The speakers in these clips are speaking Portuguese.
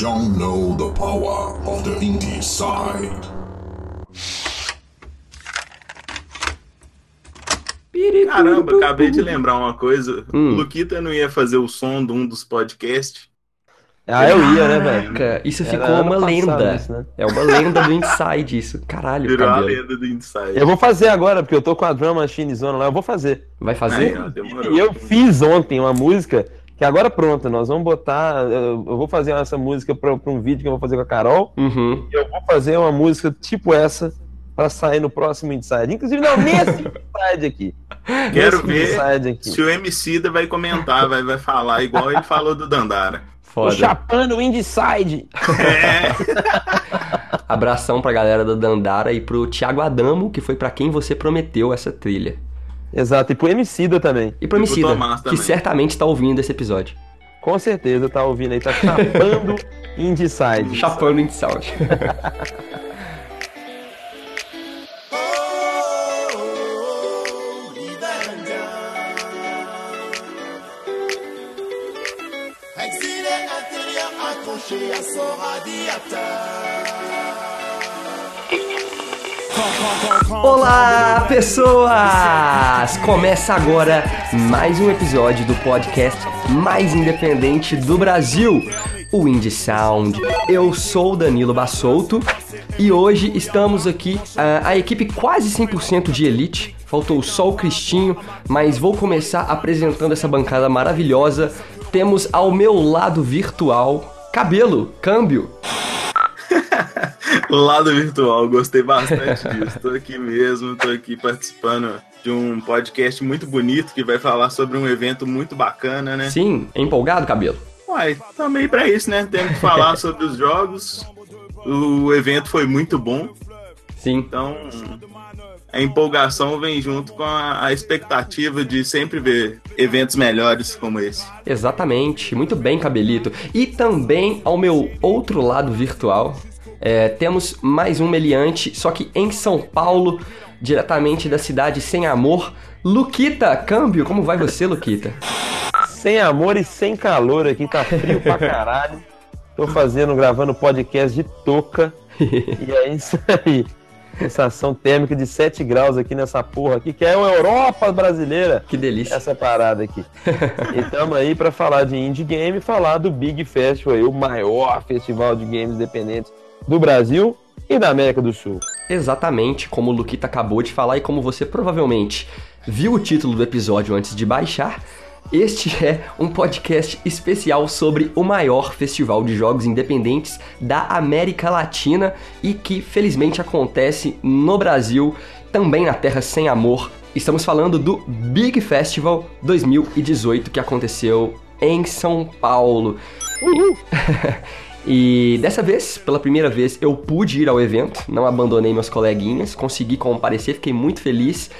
don't know the power of the indie side. Caramba, acabei de lembrar uma coisa. Hum. O Luquita não ia fazer o som de um dos podcasts. Ah, eu ia, né, velho? Isso ficou uma lenda. isso, né? É uma lenda do Inside isso. Caralho, Virou a cabelo. lenda do Inside. Eu vou fazer agora, porque eu tô com a drum machine zona lá, eu vou fazer. Vai Aí, fazer? ó, demorou. E eu fiz ontem uma música que agora pronto, nós vamos botar. Eu vou fazer essa música pra, pra um vídeo que eu vou fazer com a Carol. Uhum. E eu vou fazer uma música tipo essa pra sair no próximo Inside. Inclusive, não, nesse Inside aqui. Quero Nesse ver aqui. se o Emicida vai comentar, vai, vai falar igual ele falou do Dandara. Foda. chapando o Inside. É, Abração pra galera da Dandara e pro Thiago Adamo, que foi pra quem você prometeu essa trilha. Exato, e pro Emicida também. E pro E pro Emicida, que também. certamente tá ouvindo esse episódio. Com certeza tá ouvindo aí, tá chapando Inside. Chapando sound. Exilé intérieur accroché à son radiateur. Olá, pessoas! Começa agora mais um episódio do podcast mais independente do Brasil, o Indie Sound. Eu sou Danilo Bassolto e hoje estamos aqui, ah, a equipe quase 100% de elite. Faltou só o Cristinho, mas vou começar apresentando essa bancada maravilhosa. Temos ao meu lado virtual Cabelo, câmbio. lado virtual, gostei bastante disso. Tô aqui mesmo, tô aqui participando de um podcast muito bonito que vai falar sobre um evento muito bacana, né? Sim, é empolgado, Cabelo? Uai, também pra isso, né? Temos que falar sobre os jogos. O evento foi muito bom, Sim. então a empolgação vem junto com a, a expectativa de sempre ver eventos melhores como esse. Exatamente, muito bem, Cabelito. E também ao meu outro lado virtual, é, temos mais um meliante, só que em São Paulo, diretamente da cidade sem amor, Luquita Câmbio. Como vai você, Luquita? Sem amor e sem calor aqui, tá frio pra caralho. Tô fazendo, gravando podcast de touca. E é isso aí. Sensação térmica de 7 graus aqui nessa porra aqui, que é uma Europa brasileira. Que delícia. Essa parada aqui. E tamo aí pra falar de indie game e falar do Big Festival, aí, o maior festival de games independentes do Brasil e da América do Sul. Exatamente como o Luquita acabou de falar e como você provavelmente viu o título do episódio antes de baixar, este é um podcast especial sobre o maior festival de jogos independentes da América Latina e que felizmente acontece no Brasil, também na Terra Sem Amor. Estamos falando do Big Festival 2018 que aconteceu em São Paulo. E dessa vez, pela primeira vez, eu pude ir ao evento, não abandonei meus coleguinhas, consegui comparecer, fiquei muito feliz.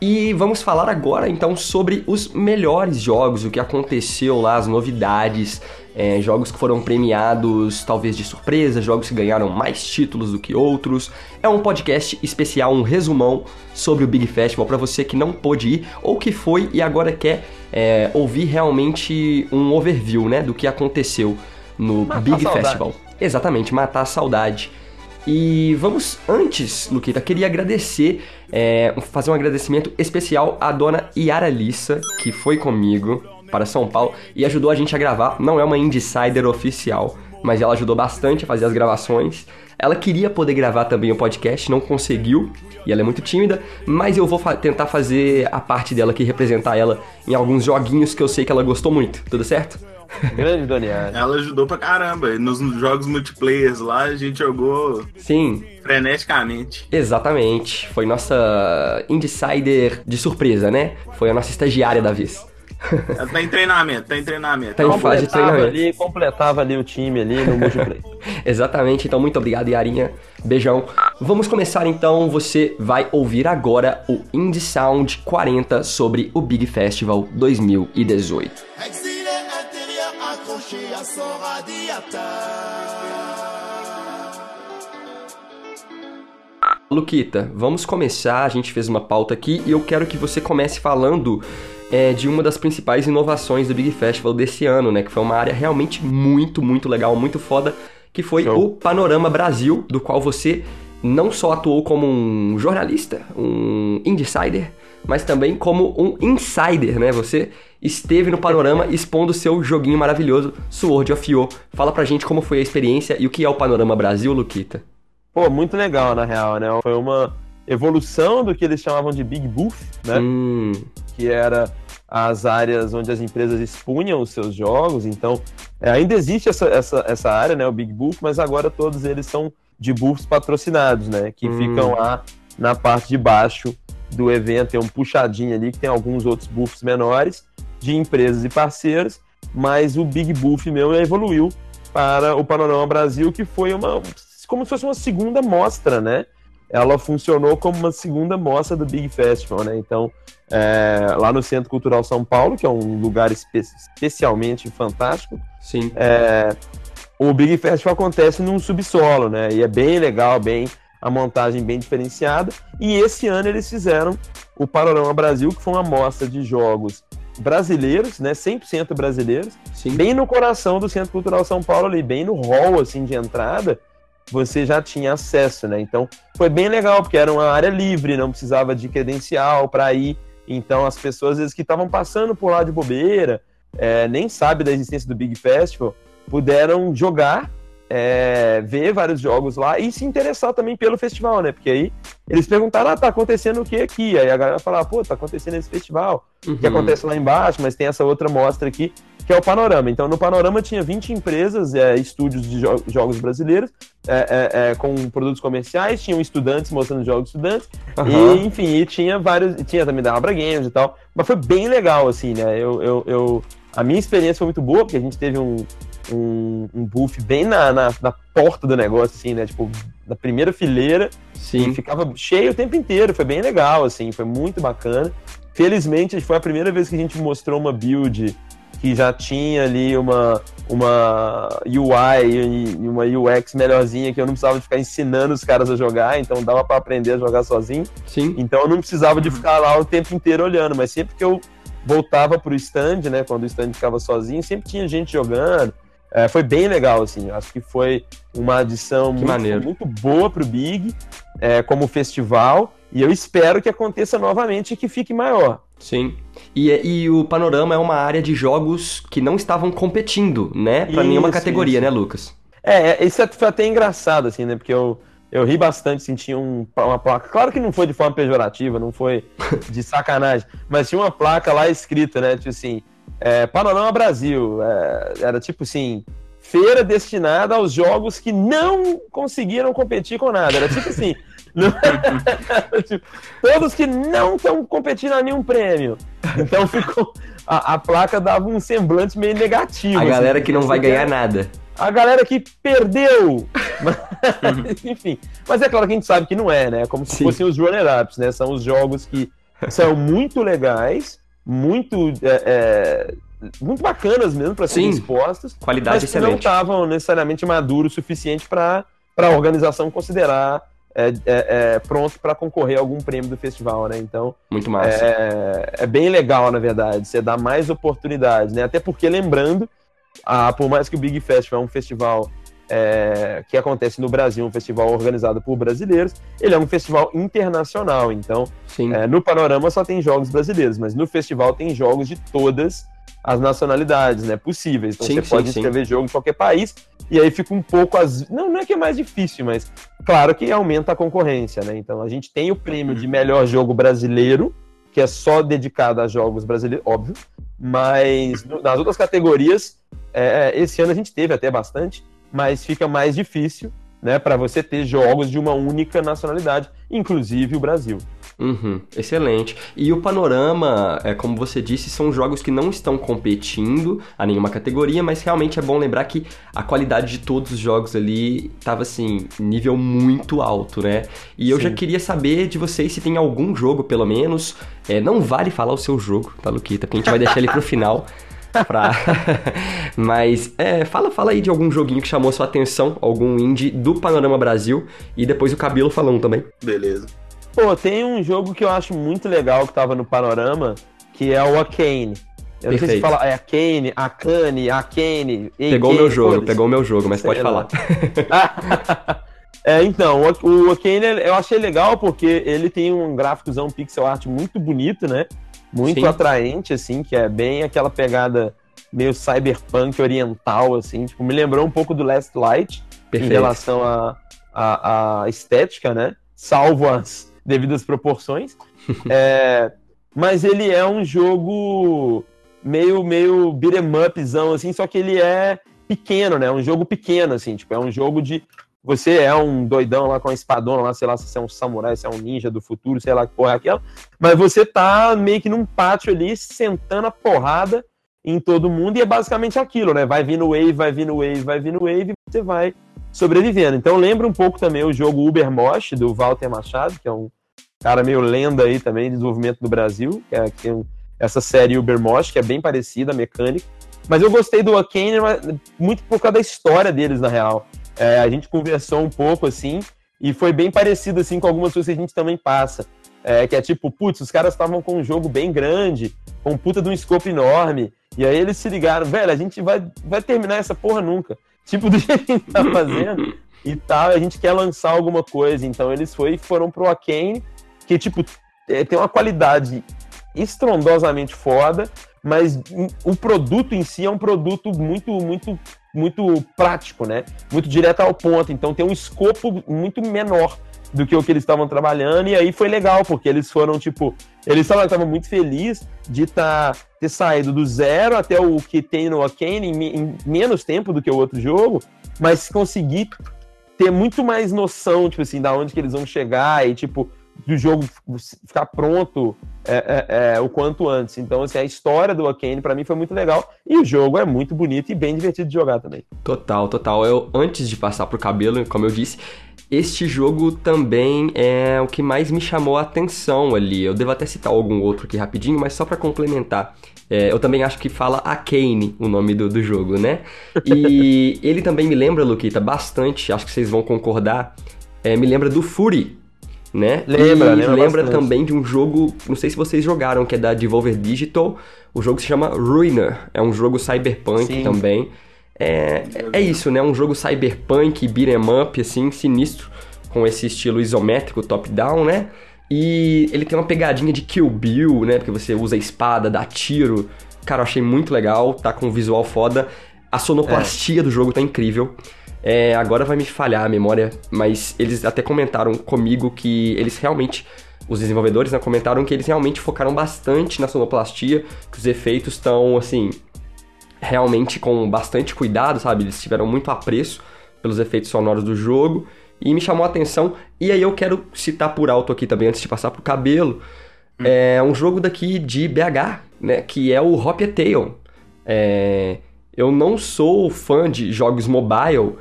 E vamos falar agora então sobre os melhores jogos, o que aconteceu lá, as novidades, é, jogos que foram premiados talvez de surpresa, jogos que ganharam mais títulos do que outros. É um podcast especial, um resumão sobre o Big Festival para você que não pôde ir ou que foi e agora quer é, ouvir realmente um overview né, do que aconteceu no Matar Big. Festival. Exatamente, matar a saudade. E vamos antes, Luquita, queria agradecer, é, fazer um agradecimento especial à dona Yara Lissa, que foi comigo para São Paulo e ajudou a gente a gravar. Não é uma Insider oficial, mas ela ajudou bastante a fazer as gravações. Ela queria poder gravar também o podcast, não conseguiu, e ela é muito tímida, mas eu vou fa- tentar fazer a parte dela aqui, representar ela em alguns joguinhos que eu sei que ela gostou muito. Tudo certo? Grande Doniara. Ela ajudou pra caramba. Nos jogos multiplayers lá, a gente jogou Sim, freneticamente. Exatamente. Foi nossa Insider de surpresa, né? Foi a nossa estagiária da vez. Ela tá em treinamento, tá em treinamento. Tá em fase de Completava treinamento. ali, completava ali o time ali no multiplayer. Exatamente. Então, muito obrigado, Yarinha. Beijão. Vamos começar então. Você vai ouvir agora o Indie Sound 40 sobre o Big Festival 2018. Luquita, vamos começar. A gente fez uma pauta aqui e eu quero que você comece falando é, de uma das principais inovações do Big Festival desse ano, né? Que foi uma área realmente muito, muito legal, muito foda, que foi Show. o Panorama Brasil, do qual você não só atuou como um jornalista, um insider, mas também como um insider, né? Você esteve no Panorama expondo seu joguinho maravilhoso, Sword of Yo. Fala pra gente como foi a experiência e o que é o Panorama Brasil, Luquita. Pô, muito legal, na real, né? Foi uma evolução do que eles chamavam de Big Booth, né? Hum, que era as áreas onde as empresas expunham os seus jogos. Então, é, ainda existe essa, essa, essa área, né, o Big Booth, mas agora todos eles são de booths patrocinados, né, que Hum. ficam lá na parte de baixo do evento. Tem um puxadinho ali que tem alguns outros booths menores de empresas e parceiros, mas o Big Booth meu evoluiu para o Panorama Brasil, que foi uma como se fosse uma segunda mostra, né? Ela funcionou como uma segunda mostra do Big Festival, né? Então, é, lá no Centro Cultural São Paulo, que é um lugar espe- especialmente fantástico, sim. é, o Big Festival acontece num subsolo, né? E é bem legal, bem a montagem bem diferenciada. E esse ano eles fizeram o Panorama Brasil, que foi uma mostra de jogos brasileiros, né? 100% brasileiros, Sim. bem no coração do Centro Cultural São Paulo ali, bem no hall assim de entrada, você já tinha acesso, né? Então foi bem legal porque era uma área livre, não precisava de credencial para ir. Então as pessoas às vezes que estavam passando por lá de bobeira, é, nem sabe da existência do Big Festival, puderam jogar, é, ver vários jogos lá e se interessar também pelo festival, né? Porque aí eles perguntaram, ah, tá acontecendo o que aqui? Aí a galera fala, pô, tá acontecendo esse festival Uhum. que acontece lá embaixo, mas tem essa outra mostra aqui, que é o Panorama. Então, no Panorama tinha 20 empresas, é, estúdios de jo- jogos brasileiros, é, é, é, com produtos comerciais, tinham estudantes mostrando jogos estudantes, Aham. e, enfim, e tinha vários, tinha também da Abra Games e tal, mas foi bem legal, assim, né? Eu, eu, eu- a minha experiência foi muito boa, porque a gente teve um, um, um booth bem na, na, na porta do negócio, assim, né? Tipo, na primeira fileira, Sim. e ficava cheio o tempo inteiro, foi bem legal, assim, foi muito bacana. Felizmente, foi a primeira vez que a gente mostrou uma build que já tinha ali uma, uma UI e e uma UX melhorzinha, que eu não precisava de ficar ensinando os caras a jogar, então dava para aprender a jogar sozinho. Sim. Então eu não precisava de ficar lá o tempo inteiro olhando, mas sempre que eu voltava pro stand, né, quando o stand ficava sozinho, sempre tinha gente jogando. É, foi bem legal, assim. Acho que foi uma adição muito, muito boa pro Big, é, como festival. E eu espero que aconteça novamente e que fique maior. Sim. E, e o Panorama é uma área de jogos que não estavam competindo, né? Pra Isso, nenhuma categoria, isso. né, Lucas? É, é, isso foi até engraçado, assim, né? Porque eu, eu ri bastante, assim, tinha um, uma placa. Claro que não foi de forma pejorativa, não foi de sacanagem, mas tinha uma placa lá escrita, né? Tipo assim, é, Panorama Brasil. é, era tipo assim. Feira destinada aos jogos que não conseguiram competir com nada. Era tipo assim. não- tipo, todos que não estão competindo a nenhum prêmio. Então ficou. A, a placa dava um semblante meio negativo. A assim, galera que não vai ganhar nada. a galera que perdeu. Mas, Enfim, mas é claro que a gente sabe que não é, né? É Como se Sim. fossem os runner-ups, né? São os jogos que são muito legais, muito, é, é, muito bacanas mesmo para serem Sim. expostos, Qualidade mas que não excelente. estavam necessariamente maduros o suficiente para a organização considerar é, é, é, pronto para concorrer a algum prêmio do festival, né? Então, Muito massa. é, é bem legal, na verdade, você dá mais oportunidades, né? Até porque, lembrando, ah, por mais que o Big Festival é um festival é, que acontece no Brasil, um festival organizado por brasileiros, ele é um festival internacional, então Sim. é, no panorama só tem jogos brasileiros, mas no festival tem jogos de todas as nacionalidades, né, possíveis. Então Sim, você sim, pode sim. escrever jogo de qualquer país e aí fica um pouco as não, não é que é mais difícil, mas claro que aumenta a concorrência, né? Então a gente tem o prêmio de melhor jogo brasileiro, que é só dedicado a jogos brasileiros, óbvio, mas nas outras categorias é, esse ano a gente teve até bastante, mas fica mais difícil, né, para você ter jogos de uma única nacionalidade, inclusive o Brasil. Uhum, excelente. E o Panorama, é, como você disse, são jogos que não estão competindo a nenhuma categoria, mas realmente é bom lembrar que a qualidade de todos os jogos ali estava assim, nível muito alto, né? E eu Sim. já queria saber de vocês se tem algum jogo, pelo menos. é, não vale falar o seu jogo, tá, Luquita? Porque a gente vai deixar ele pro final. Pra... Mas é, fala, fala aí de algum joguinho que chamou sua atenção, algum indie do Panorama Brasil, e depois o Cabelo falando também. Beleza. Pô, tem um jogo que eu acho muito legal que tava no panorama, que é o Akane. Eu não sei se Perfeito. fala é Akane, Akane, Akane. Pegou o meu jogo, pegou o meu jogo, mas Sei pode lá. falar. é, então, o, o Akane eu achei legal porque ele tem um gráficozão pixel art muito bonito, né? Muito Sim. atraente, assim, que é bem aquela pegada meio cyberpunk oriental, assim. Tipo, me lembrou um pouco do Last Light em Perfeito. relação à à à estética, né? Salvo as devidas proporções. É, mas ele é um jogo meio, meio beat'em upzão, assim, só que ele é pequeno, né? Um jogo pequeno, assim, tipo, é um jogo de. Você é um doidão lá com a espadona lá, sei lá, se você é um samurai, se é um ninja do futuro, sei lá que porra é aquela. Mas você tá meio que num pátio ali, sentando a porrada em todo mundo, e é basicamente aquilo, né? Vai vindo wave, vai vindo wave, vai vindo wave, e você vai sobrevivendo. Então lembra um pouco também o jogo Uber Mosh, do Walter Machado, que é um cara meio lenda aí também de desenvolvimento no Brasil, que, é, que essa série Uber Mosh, que é bem parecida, mecânica. Mas eu gostei do Arcane muito por causa da história deles, na real. É, a gente conversou um pouco, assim, e foi bem parecido, assim, com algumas coisas que a gente também passa. É, que é tipo, putz, os caras estavam com um jogo bem grande, com um puta de um escopo enorme, e aí eles se ligaram, velho, a gente vai, vai terminar essa porra nunca. Tipo, do jeito que a gente tá fazendo e tal, a gente quer lançar alguma coisa. Então eles foi, foram pro Arcane, que, tipo, é, tem uma qualidade estrondosamente foda, mas o produto em si é um produto muito, muito, muito prático, né? Muito direto ao ponto. Então tem um escopo muito menor do que o que eles estavam trabalhando, e aí foi legal, porque eles foram, tipo, eles estavam muito felizes de tá, ter saído do zero até o que tem no Arcane em, em menos tempo do que o outro jogo, mas conseguir ter muito mais noção, tipo assim, da onde que eles vão chegar e, tipo, do jogo ficar pronto é, é, é, o quanto antes. Então, assim, a história do Arcane pra mim foi muito legal e o jogo é muito bonito e bem divertido de jogar também. Total, total. Eu, antes de passar pro cabelo, como eu disse, este jogo também é o que mais me chamou a atenção ali. Eu devo até citar algum outro aqui rapidinho, mas só pra complementar. É, eu também acho que fala Arcane o nome do, do jogo, né? E ele também me lembra, Luquita, bastante, acho que vocês vão concordar, é, me lembra do Fury, né? Lembra, e lembra lembra também de um jogo, não sei se vocês jogaram, que é da Devolver Digital. O jogo se chama Ruiner. É um jogo cyberpunk Sim. também. É, é isso, né? Um jogo cyberpunk, beat'em up, assim, sinistro, com esse estilo isométrico top-down, né? E ele tem uma pegadinha de Kill Bill, né? Porque você usa a espada, dá tiro. Cara, eu achei muito legal, tá com um visual foda. A sonoplastia do jogo tá incrível. É, agora vai me falhar a memória, mas eles até comentaram comigo que eles realmente, os desenvolvedores, né, comentaram que eles realmente focaram bastante na sonoplastia, que os efeitos estão, assim, realmente com bastante cuidado, sabe? Eles tiveram muito apreço pelos efeitos sonoros do jogo e me chamou a atenção. E aí eu quero citar por alto aqui também, antes de passar pro cabelo, é um jogo daqui de BH, né? Que é o Hop Tale. É, eu não sou fã de jogos mobile,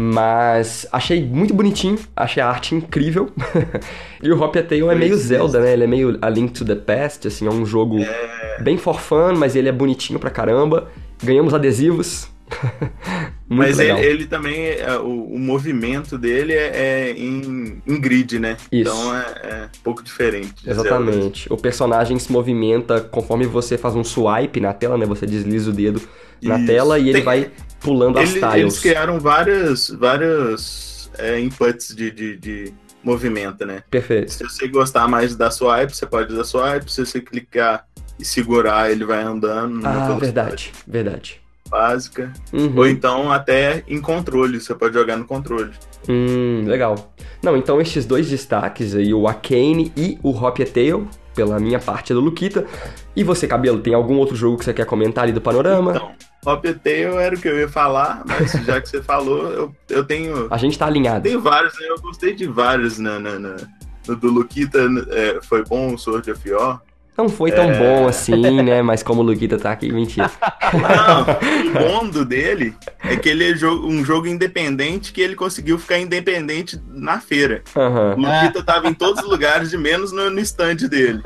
mas achei muito bonitinho, achei a arte incrível. e o Hop a Tale é meio é. Zelda, né? Ele é meio A Link to the Past, assim, é um jogo bem for fun, mas ele é bonitinho pra caramba. Ganhamos adesivos. Mas ele, ele também, é, o, o movimento dele é, é em, em grid, né? Isso. Então é, é um pouco diferente. de Zelda. Exatamente. O personagem se movimenta conforme você faz um swipe na tela, né? Você desliza o dedo na Isso. tela e ele Tem- vai pulando as Ele- tiles. eles criaram várias, várias é, inputs de, de, de movimento, né? Perfeito. Se você gostar mais da swipe, você pode dar swipe. Se você clicar e segurar, ele vai andando Ah, verdade. Verdade. básica. Uhum. Ou então até em controle, você pode jogar no controle. Hum, legal. Não, então estes dois destaques aí, o Arcane e o Hop Tale, pela minha parte é do Luquita. E você, Cabelo, tem algum outro jogo que você quer comentar ali do panorama? Então, Hop a Tail era o que eu ia falar, mas já que você falou, eu, eu tenho, A gente tá alinhado. tenho vários, né? Eu gostei de vários na, na, na- no do Luquita, é, foi bom o Sword of War. Não foi tão É. bom assim, né? Mas como o Luquita tá aqui, mentira. Não, o bom do dele é que ele é um jogo independente que ele conseguiu ficar independente na feira. Aham. O Luquita tava em todos os lugares, de menos no, no stand dele.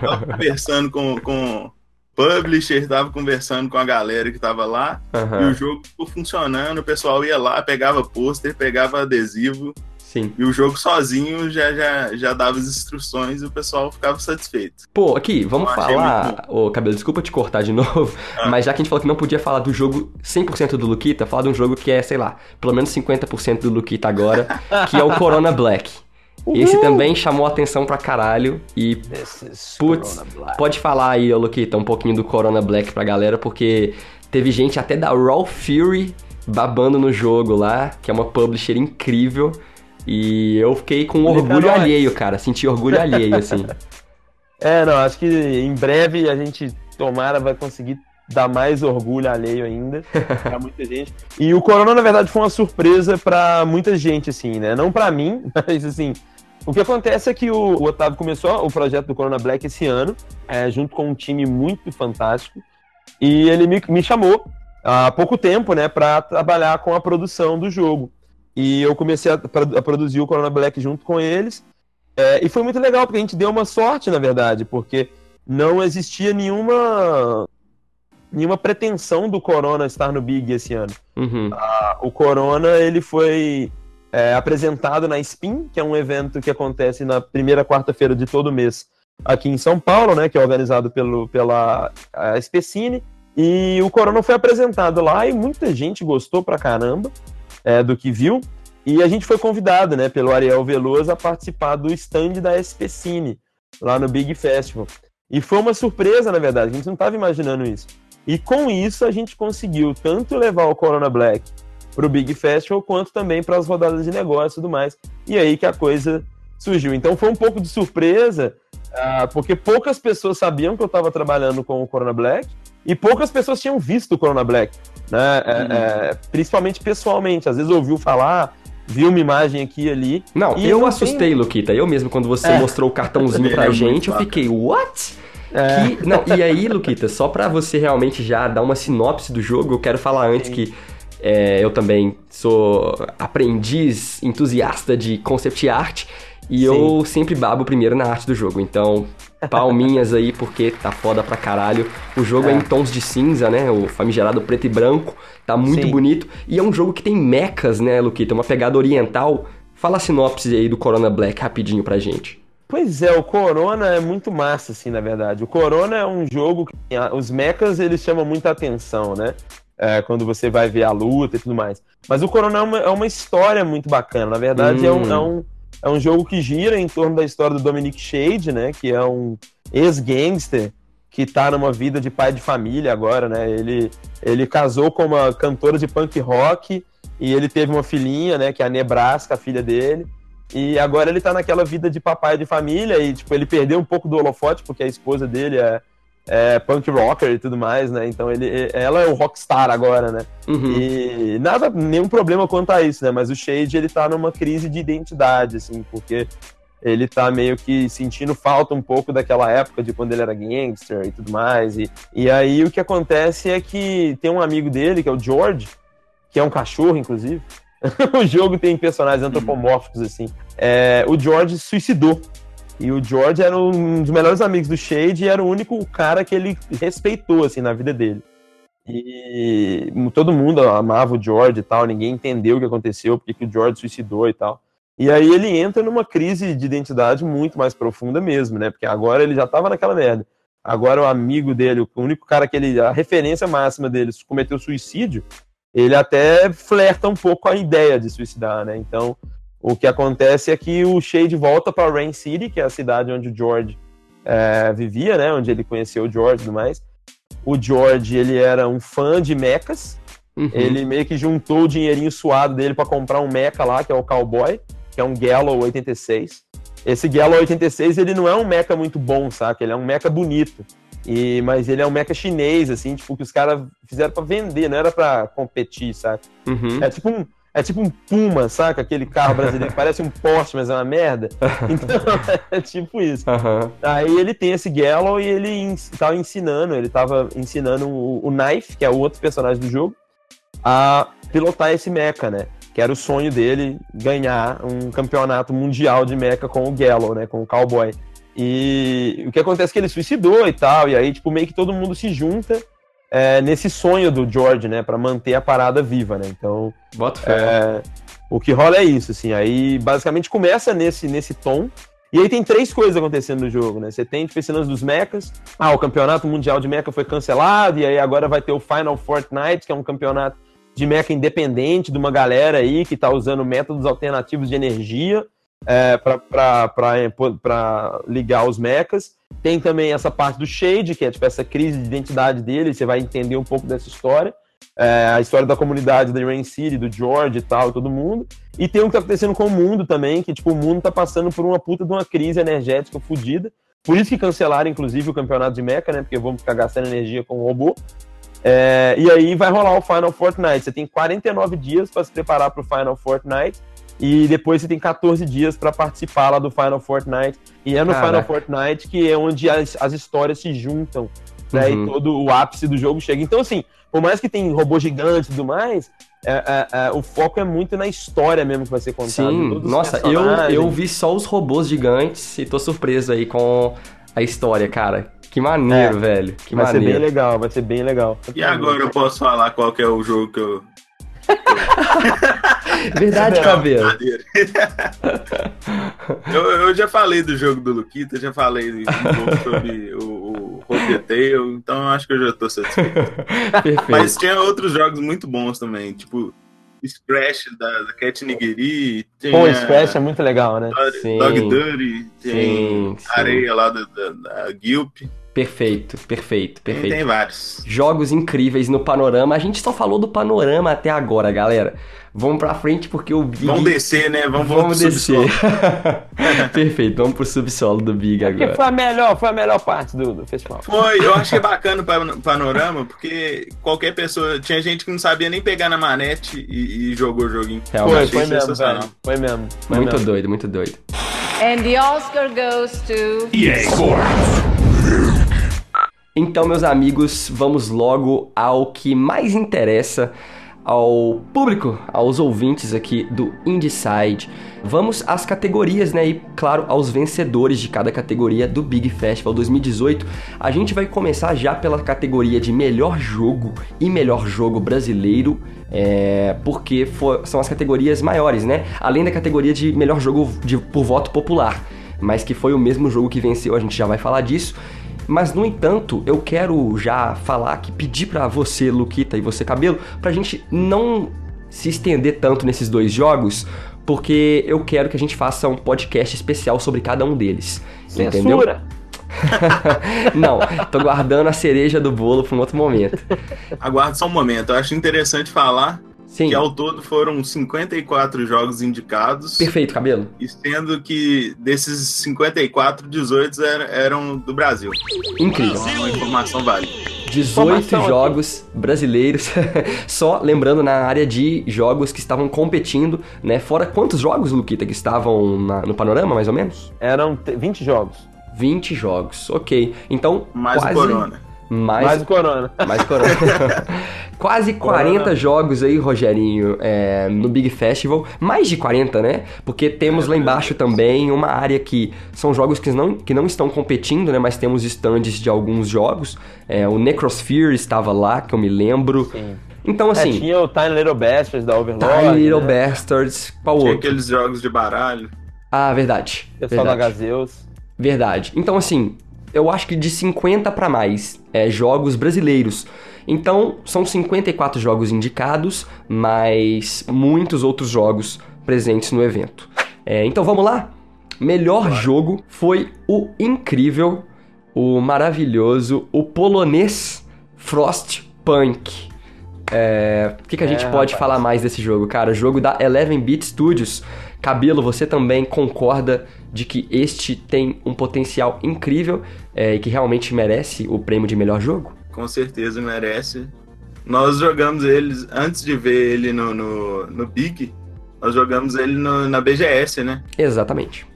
Tava conversando com, com publisher, tava conversando com a galera que tava lá. E o jogo ficou funcionando, o pessoal ia lá, pegava pôster, pegava adesivo Sim. E o jogo sozinho já, já, já dava as instruções e o pessoal ficava satisfeito. Pô, aqui, vamos achei falar. Ô, Cabelo, desculpa te cortar de novo, Ah. mas já que a gente falou que não podia falar do jogo 100% do Luquita, falar de um jogo que é, sei lá, pelo menos 50% do Luquita agora, que é o Corona Black. Esse também chamou atenção pra caralho e Putz, pode falar aí, ô Luquita, um pouquinho do Corona Black pra galera, porque teve gente até da Raw Fury babando no jogo lá, que é uma publisher incrível. E eu fiquei com Explica orgulho alheio, cara. Senti orgulho alheio, assim. É, não, acho que em breve a gente, tomara, vai conseguir dar mais orgulho alheio ainda pra muita gente. E o Corona, na verdade, foi uma surpresa pra muita gente, assim, né? Não pra mim, mas assim. O que acontece é que o, o Otávio começou o projeto do Corona Black esse ano, é, junto com um time muito fantástico, e ele me, me chamou há pouco tempo, né, pra trabalhar com a produção do jogo. E eu comecei a, a produzir o Corona Black junto com eles, é, e foi muito legal, porque a gente deu uma sorte, na verdade, porque não existia nenhuma nenhuma pretensão do Corona estar no Big esse ano. Uhum. O Corona, ele foi é, apresentado na Spin, que é um evento que acontece na primeira quarta-feira de todo mês aqui em São Paulo, né, que é organizado pelo, pela a Specine, e o Corona foi apresentado lá e muita gente gostou pra caramba é, do que viu, e a gente foi convidado, né, pelo Ariel Veloso a participar do stand da Specine, lá no Big Festival. E foi uma surpresa, na verdade, a gente não estava imaginando isso. E com isso a gente conseguiu tanto levar o Corona Black para o Big Festival, quanto também para as rodadas de negócio e tudo mais. E aí que a coisa surgiu. Então foi um pouco de surpresa, ah, porque poucas pessoas sabiam que eu estava trabalhando com o Corona Black e poucas pessoas tinham visto o Corona Black, né? É, é, principalmente pessoalmente. Às vezes ouviu falar, viu uma imagem aqui e ali. Não, E eu não assustei, tem- Luquita. Eu mesmo, quando você É. mostrou o cartãozinho pra é gente, eu fiquei, what? É. Que- Não, e aí, Luquita, só pra você realmente já dar uma sinopse do jogo, eu quero falar antes que é, eu também sou aprendiz, entusiasta de concept art, e eu sempre babo primeiro na arte do jogo. Então, palminhas aí, porque tá foda pra caralho. O jogo é, É. em tons de cinza, né? O famigerado preto e branco. Tá muito Sim. bonito. E é um jogo que tem mechas, né, Luquita? Uma pegada oriental. Fala a sinopse aí do Corona Black rapidinho pra gente. Pois é, o Corona é muito massa, assim, na verdade. O Corona é um jogo que a- os mechas eles chamam muita atenção, né? É, quando você vai ver a luta e tudo mais. Mas o Corona é uma, é uma história muito bacana. Na verdade, é, um, Hum. é, um, é um jogo que gira em torno da história do Dominic Shade, né? Que é um ex-gangster que tá numa vida de pai de família agora, né? Ele, ele casou com uma cantora de punk rock e ele teve uma filhinha, né? Que é a Nebraska, a filha dele. E agora ele tá naquela vida de papai de família e, tipo, ele perdeu um pouco do holofote, porque a esposa dele é, é punk rocker e tudo mais, né? Então ele, ela é o rockstar agora, né? Uhum. E nada, nenhum problema quanto a isso, né? Mas o Shade, ele tá numa crise de identidade, assim, porque ele tá meio que sentindo falta um pouco daquela época de quando ele era gangster e tudo mais. E, e aí o que acontece é que tem um amigo dele, que é o George, que é um cachorro, inclusive. o jogo tem personagens antropomórficos, assim. É, o George suicidou. E o George era um dos melhores amigos do Shade e era o único cara que ele respeitou, assim, na vida dele. E todo mundo amava o George e tal, ninguém entendeu o que aconteceu, porque que o George suicidou e tal. E aí ele entra numa crise de identidade muito mais profunda mesmo, né? Porque agora ele já tava naquela merda. Agora o amigo dele, o único cara que ele. A referência máxima dele cometeu suicídio, ele até flerta um pouco a ideia de suicidar, né? Então, o que acontece é que o Shade volta para Rain City, que é a cidade onde o George é, vivia, né? Onde ele conheceu o George e tudo mais. O George, ele era um fã de mechas. Uhum. Ele meio que juntou o dinheirinho suado dele para comprar um mecha lá, que é o Cowboy, que é um Gallo 86. Esse Gallo 86, ele não é um mecha muito bom, saca? Ele é um mecha bonito. E, mas ele é um mecha chinês, assim, tipo, que os caras fizeram para vender, não era para competir, saca? Uhum. É tipo um, é tipo um Puma, saca? Aquele carro brasileiro que parece um Porsche, mas é uma merda. Então, é tipo isso. Aham. Aí ele tem esse Gallo e ele ens- tava ensinando, ele tava ensinando o, o Knife, que é o outro personagem do jogo, a pilotar esse mecha, né? Que era o sonho dele ganhar um campeonato mundial de mecha com o Gallo, né? Com o Cowboy. E o que acontece é que ele suicidou e tal, e aí, tipo, meio que todo mundo se junta é, nesse sonho do George, né? Pra manter a parada viva, né? Então, Bota fé. é, o que rola é isso, assim. Aí basicamente começa nesse, nesse tom. E aí tem três coisas acontecendo no jogo, né? Você tem, tipo, esse lance dos mechas. Ah, o campeonato mundial de mecha foi cancelado, e aí agora vai ter o Final Fortnite, que é um campeonato de mecha independente de uma galera aí que tá usando métodos alternativos de energia é, para ligar os mechas. Tem também essa parte do Shade, que é tipo essa crise de identidade dele, você vai entender um pouco dessa história é, a história da comunidade da Rain City, do George e tal, todo mundo. E tem o que tá acontecendo com o mundo também, que tipo, o mundo tá passando por uma puta de uma crise energética fodida. Por isso que cancelaram, inclusive, o campeonato de Mecha, né? Porque vamos ficar gastando energia com o robô. É, e aí vai rolar o Final Fortnite. Você tem 49 dias para se preparar para o Final Fortnite. E depois você tem 14 dias para participar lá do Final Fortnite. E é no Caraca. Final Fortnite que é onde as, as histórias se juntam. Né, uhum. E todo o ápice do jogo chega. Então, assim, por mais que tem robô gigante e tudo mais, é, é, é, o foco é muito na história mesmo que vai ser contada. Sim, nossa, eu, eu vi só os robôs gigantes e tô surpreso aí com a história, cara. Que maneiro, é, velho. Que vai maneiro. ser bem legal, vai ser bem legal. E agora eu posso falar qual que é o jogo que eu. Verdade, cabelo. eu, eu já falei do jogo do Luquita, já falei um pouco sobre o, Rocketail, então acho que eu já tô satisfeito. Perfeito. Mas tinha outros jogos muito bons também, tipo Scratch da, da Cat Nigiri. Pô, Scratch é muito legal, né? Dog, sim. Dog Dirty, tem sim, Areia lá da, da, da Gilp. Perfeito, perfeito, perfeito. Tem, tem vários. Jogos incríveis no panorama. A gente só falou do panorama até agora, galera. Vamos pra frente porque o Big. Vamos descer, né? Vamos, vamos, vamos descer. Perfeito, vamos pro subsolo do Big é agora. foi a melhor, foi a melhor parte do, do festival. Foi, eu achei bacana o panorama, porque qualquer pessoa. Tinha gente que não sabia nem pegar na manete e, e jogou o joguinho. Realmente. Foi, foi mesmo, velho. Foi mesmo. Foi muito mesmo. doido, muito doido. And the Oscar goes to. EA Sports. Então, meus amigos, vamos logo ao que mais interessa ao público, aos ouvintes aqui do Indieside. Vamos às categorias, né? E claro, aos vencedores de cada categoria do Big Festival 2018. A gente vai começar já pela categoria de melhor jogo e melhor jogo brasileiro. É, porque for, são as categorias maiores, né? Além da categoria de melhor jogo de, por voto popular, mas que foi o mesmo jogo que venceu, a gente já vai falar disso. Mas, no entanto, eu quero já falar que pedir para você, Luquita, e você, Cabelo, pra gente não se estender tanto nesses dois jogos, porque eu quero que a gente faça um podcast especial sobre cada um deles. Censura. Entendeu? não, tô guardando a cereja do bolo para um outro momento. Aguarde só um momento. Eu acho interessante falar Sim. Que ao todo foram 54 jogos indicados. Perfeito, cabelo. E sendo que desses 54, 18 eram do Brasil. Incrível. Então, uma informação válida. 18 jogos aqui. brasileiros, só lembrando na área de jogos que estavam competindo, né? Fora quantos jogos, Luquita, que estavam na, no panorama, mais ou menos? Eram 20 jogos. 20 jogos, ok. Então, mais quase... o Corona. Mais, mais Corona. Mais Corona. Quase 40 corona. jogos aí, Rogerinho, é, no Big Festival. Mais de 40, né? Porque temos lá embaixo também uma área que são jogos que não, que não estão competindo, né? Mas temos stands de alguns jogos. É, o Necrosphere estava lá, que eu me lembro. Sim. Então, assim. É, tinha o Tiny Little Bastards da Overlord. Tiny Little né? Bastards. Qual tinha outro? aqueles jogos de baralho. Ah, verdade. Pessoal verdade. da Gazeus. Verdade. Então, assim, eu acho que de 50 para mais é, jogos brasileiros. Então, são 54 jogos indicados, mas muitos outros jogos presentes no evento. É, então vamos lá? Melhor jogo foi o incrível, o maravilhoso, o polonês Frostpunk. É, o que, que a gente é, pode rapaz. falar mais desse jogo, cara? Jogo da 11-Bit Studios. Cabelo, você também concorda de que este tem um potencial incrível é, e que realmente merece o prêmio de melhor jogo? Com certeza merece. Nós jogamos eles, antes de ver ele no, no, no Big, nós jogamos ele no, na BGS, né? Exatamente.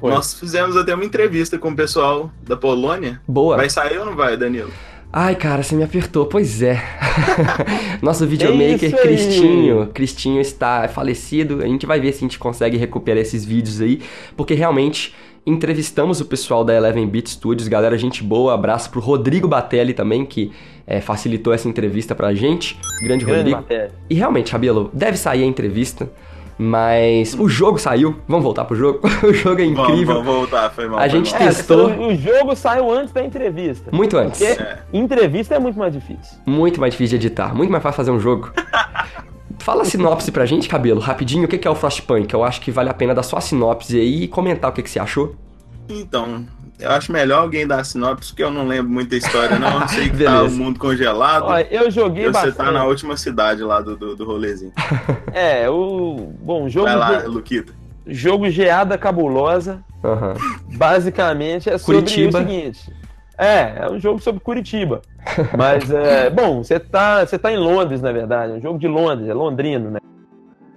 Foi. Nós fizemos até uma entrevista com o pessoal da Polônia. Boa. Vai sair ou não vai, Danilo? Ai, cara, você me apertou. Pois é. Nosso videomaker é Cristinho, Cristinho está falecido. A gente vai ver se a gente consegue recuperar esses vídeos aí, porque realmente entrevistamos o pessoal da Eleven Beat Studios, galera, gente boa. Abraço pro Rodrigo Batelli também, que é, facilitou essa entrevista pra gente. Grande, Grande Rodrigo. Batelli. E realmente, Rabelo, deve sair a entrevista. Mas o jogo saiu. Vamos voltar pro jogo? o jogo é Vamos, incrível. vamos voltar, foi mal. A foi gente mal. Testou. É, o jogo saiu antes da entrevista. Muito antes. Porque É. entrevista é muito mais difícil. Muito mais difícil de editar. Muito mais fácil fazer um jogo. Fala a sinopse pra gente, Cabelo, rapidinho. O que é o Frostpunk? Eu acho que vale a pena dar só a sinopse aí e comentar o que que você achou. Então, eu acho melhor alguém dar a sinopse, porque eu não lembro muita história, não. Eu sei que tá o mundo congelado. Olha, eu joguei e você bastante. tá na última cidade lá do, do, do rolezinho. É, o. Bom, jogo, Vai lá, ge- Luquita. jogo Geada Cabulosa, Aham. basicamente é sobre Curitiba. o seguinte. É, é um jogo sobre Curitiba. Mas, é, bom, você tá, você tá em Londres, na verdade. É um jogo de Londres, é londrino, né?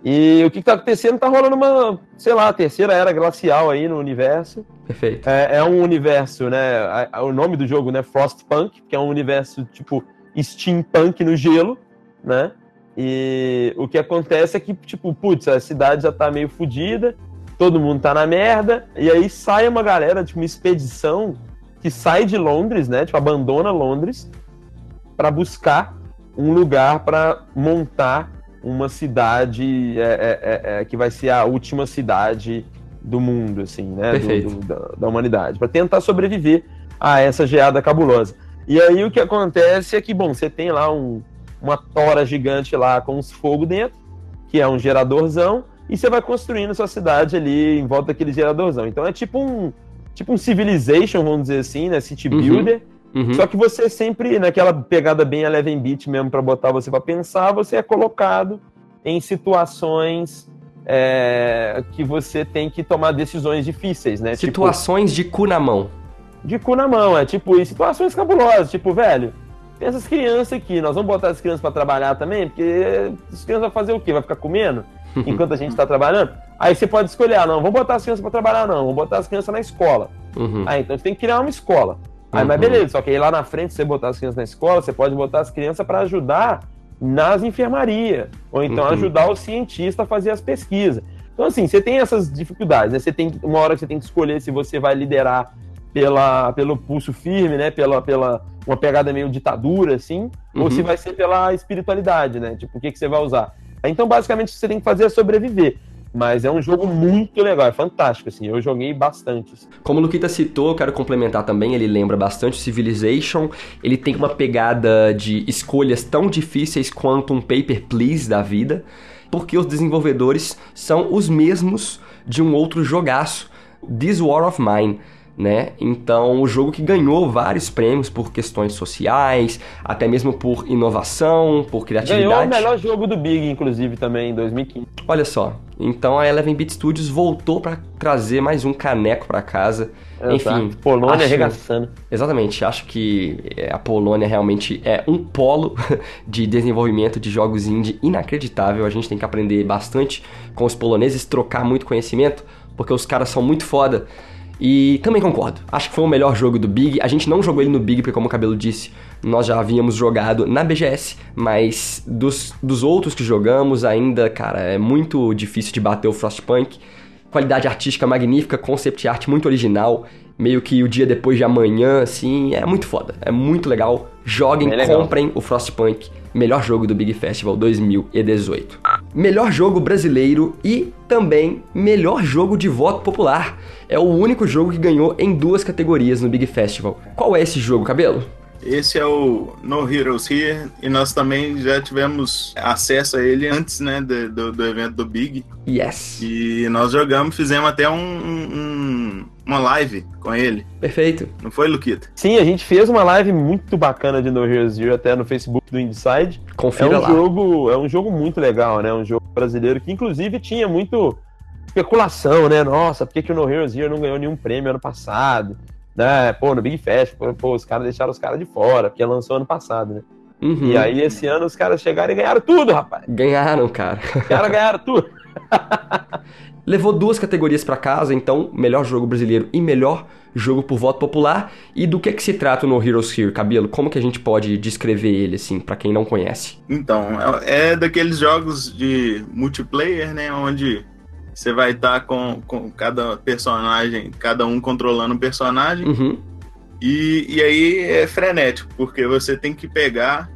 E o que, que tá acontecendo? Tá rolando uma, sei lá, terceira era glacial aí no universo. Perfeito. É, é um universo, né? a- a- o nome do jogo, né? Frostpunk, que é um universo tipo steampunk no gelo, né? E o que acontece é que, tipo, putz, a cidade já tá meio fodida, todo mundo tá na merda, e aí sai uma galera, tipo, uma expedição que sai de Londres, né? Tipo, abandona Londres para buscar um lugar para montar uma cidade é, é, é, é, que vai ser a última cidade do mundo, assim, né? do- do- da, da humanidade, para tentar sobreviver a essa geada cabulosa. E aí o que acontece é que, bom, você tem lá um, uma tora gigante lá com uns fogo dentro, que é um geradorzão, e você vai construindo sua cidade ali em volta daquele geradorzão. Então é tipo um tipo um civilization, vamos dizer assim, né? City Uhum. builder. Uhum. Só que você sempre, naquela pegada bem Eleven Beat mesmo, para botar você para pensar, você é colocado em situações é, que você tem que tomar decisões difíceis, né? Situações de cu na mão. Tipo, de cu na mão, é tipo, e situações cabulosas, tipo, velho, tem essas crianças aqui, nós vamos botar as crianças para trabalhar também, porque as crianças vão fazer o quê? Vai ficar comendo enquanto a gente tá trabalhando? Aí você pode escolher, ah, não, vamos botar as crianças para trabalhar, não, vamos botar as crianças na escola. Uhum. Ah, então você tem que criar uma escola. Aí, mas Uhum. beleza, só que aí lá na frente, você botar as crianças na escola, você pode botar as crianças para ajudar nas enfermarias. Ou então Uhum. ajudar o cientista a fazer as pesquisas. Então, assim, você tem essas dificuldades, né? Você tem uma hora que você tem que escolher se você vai liderar pela, pelo pulso firme, né? Pela, pela uma pegada meio ditadura, assim, Uhum. ou se vai ser pela espiritualidade, né? Tipo, o que, que você vai usar. Então, basicamente, o que você tem que fazer é sobreviver. Mas é um jogo muito legal, é fantástico, assim. Eu joguei bastante. assim. Como o Luquita citou, eu quero complementar também, ele lembra bastante Civilization. Ele tem uma pegada de escolhas tão difíceis quanto um Paper Please da vida, porque os desenvolvedores são os mesmos de um outro jogaço, This War of Mine. Né? Então, o jogo que ganhou vários prêmios por questões sociais, até mesmo por inovação, por criatividade. Ganhou o melhor jogo do Big, inclusive, também, em 2015. Olha só, então a Eleven Beat Studios voltou pra trazer mais um caneco pra casa. Enfim. Polônia acho- arregaçando. Exatamente, acho que é, a Polônia realmente é um polo de desenvolvimento de jogos indie inacreditável. A gente tem que aprender bastante com os poloneses, trocar muito conhecimento, porque os caras são muito foda. E também concordo, acho que foi o melhor jogo do Big. A gente não jogou ele no Big, porque, como o Cabelo disse, nós já havíamos jogado na BGS, mas dos, dos outros que jogamos, ainda, cara, é muito difícil de bater o Frostpunk qualidade artística magnífica, concept art muito original, meio que o dia depois de amanhã, assim, é muito foda, é muito legal. Joguem, legal. comprem o Frostpunk, melhor jogo do Big Festival 2018. Melhor jogo brasileiro e também melhor jogo de voto popular. É o único jogo que ganhou em duas categorias no Big Festival. Qual é esse jogo, Cabelo? Esse é o No Heroes Here e nós também já tivemos acesso a ele antes, né, do, do, do evento do Big. Yes. E nós jogamos, fizemos até um, um- uma live com ele. Perfeito. Não foi, Luquita? Sim, a gente fez uma live muito bacana de No Heroes Zero até no Facebook do Inside. É Confira um lá. jogo, é um jogo muito legal, né? Um jogo brasileiro que inclusive tinha muito especulação, né? Nossa, por que, que o No Heroes Zero não ganhou nenhum prêmio ano passado? Né? Pô, no Big Fest, pô, pô, os caras deixaram os caras de fora, porque lançou ano passado, né? Uhum. E aí esse ano os caras chegaram e ganharam tudo, rapaz. Ganharam, cara. Os caras ganharam tudo. Levou duas categorias pra casa, então, melhor jogo brasileiro e melhor jogo por voto popular. E do que que se trata no Heroes Here, Cabelo? Como que a gente pode descrever ele, assim, pra quem não conhece? Então, é é daqueles jogos de multiplayer, né, onde você vai estar com, com cada personagem, cada um controlando um personagem. Uhum. E, e aí é frenético, porque você tem que pegar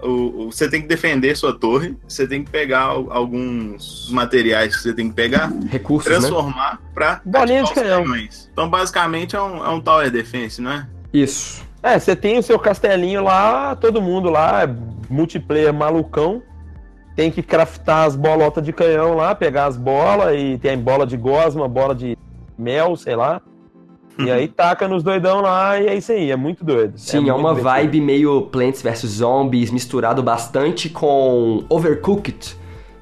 o, o- você tem que defender sua torre, você tem que pegar al- alguns materiais que você tem que pegar, Recursos, né? transformar pra Bolinha de canhão. canhões. Então, basicamente, é um, é um Tower Defense, não é? Isso. É, você tem o seu castelinho lá, todo mundo lá, é multiplayer malucão. Tem que craftar as bolotas de canhão lá, pegar as bolas e tem bola de gosma, bola de mel, sei lá. E aí taca nos doidão lá e é isso aí, é muito doido. Sim, é, muito uma vibe meio Plants vs Zombies, misturado bastante com Overcooked,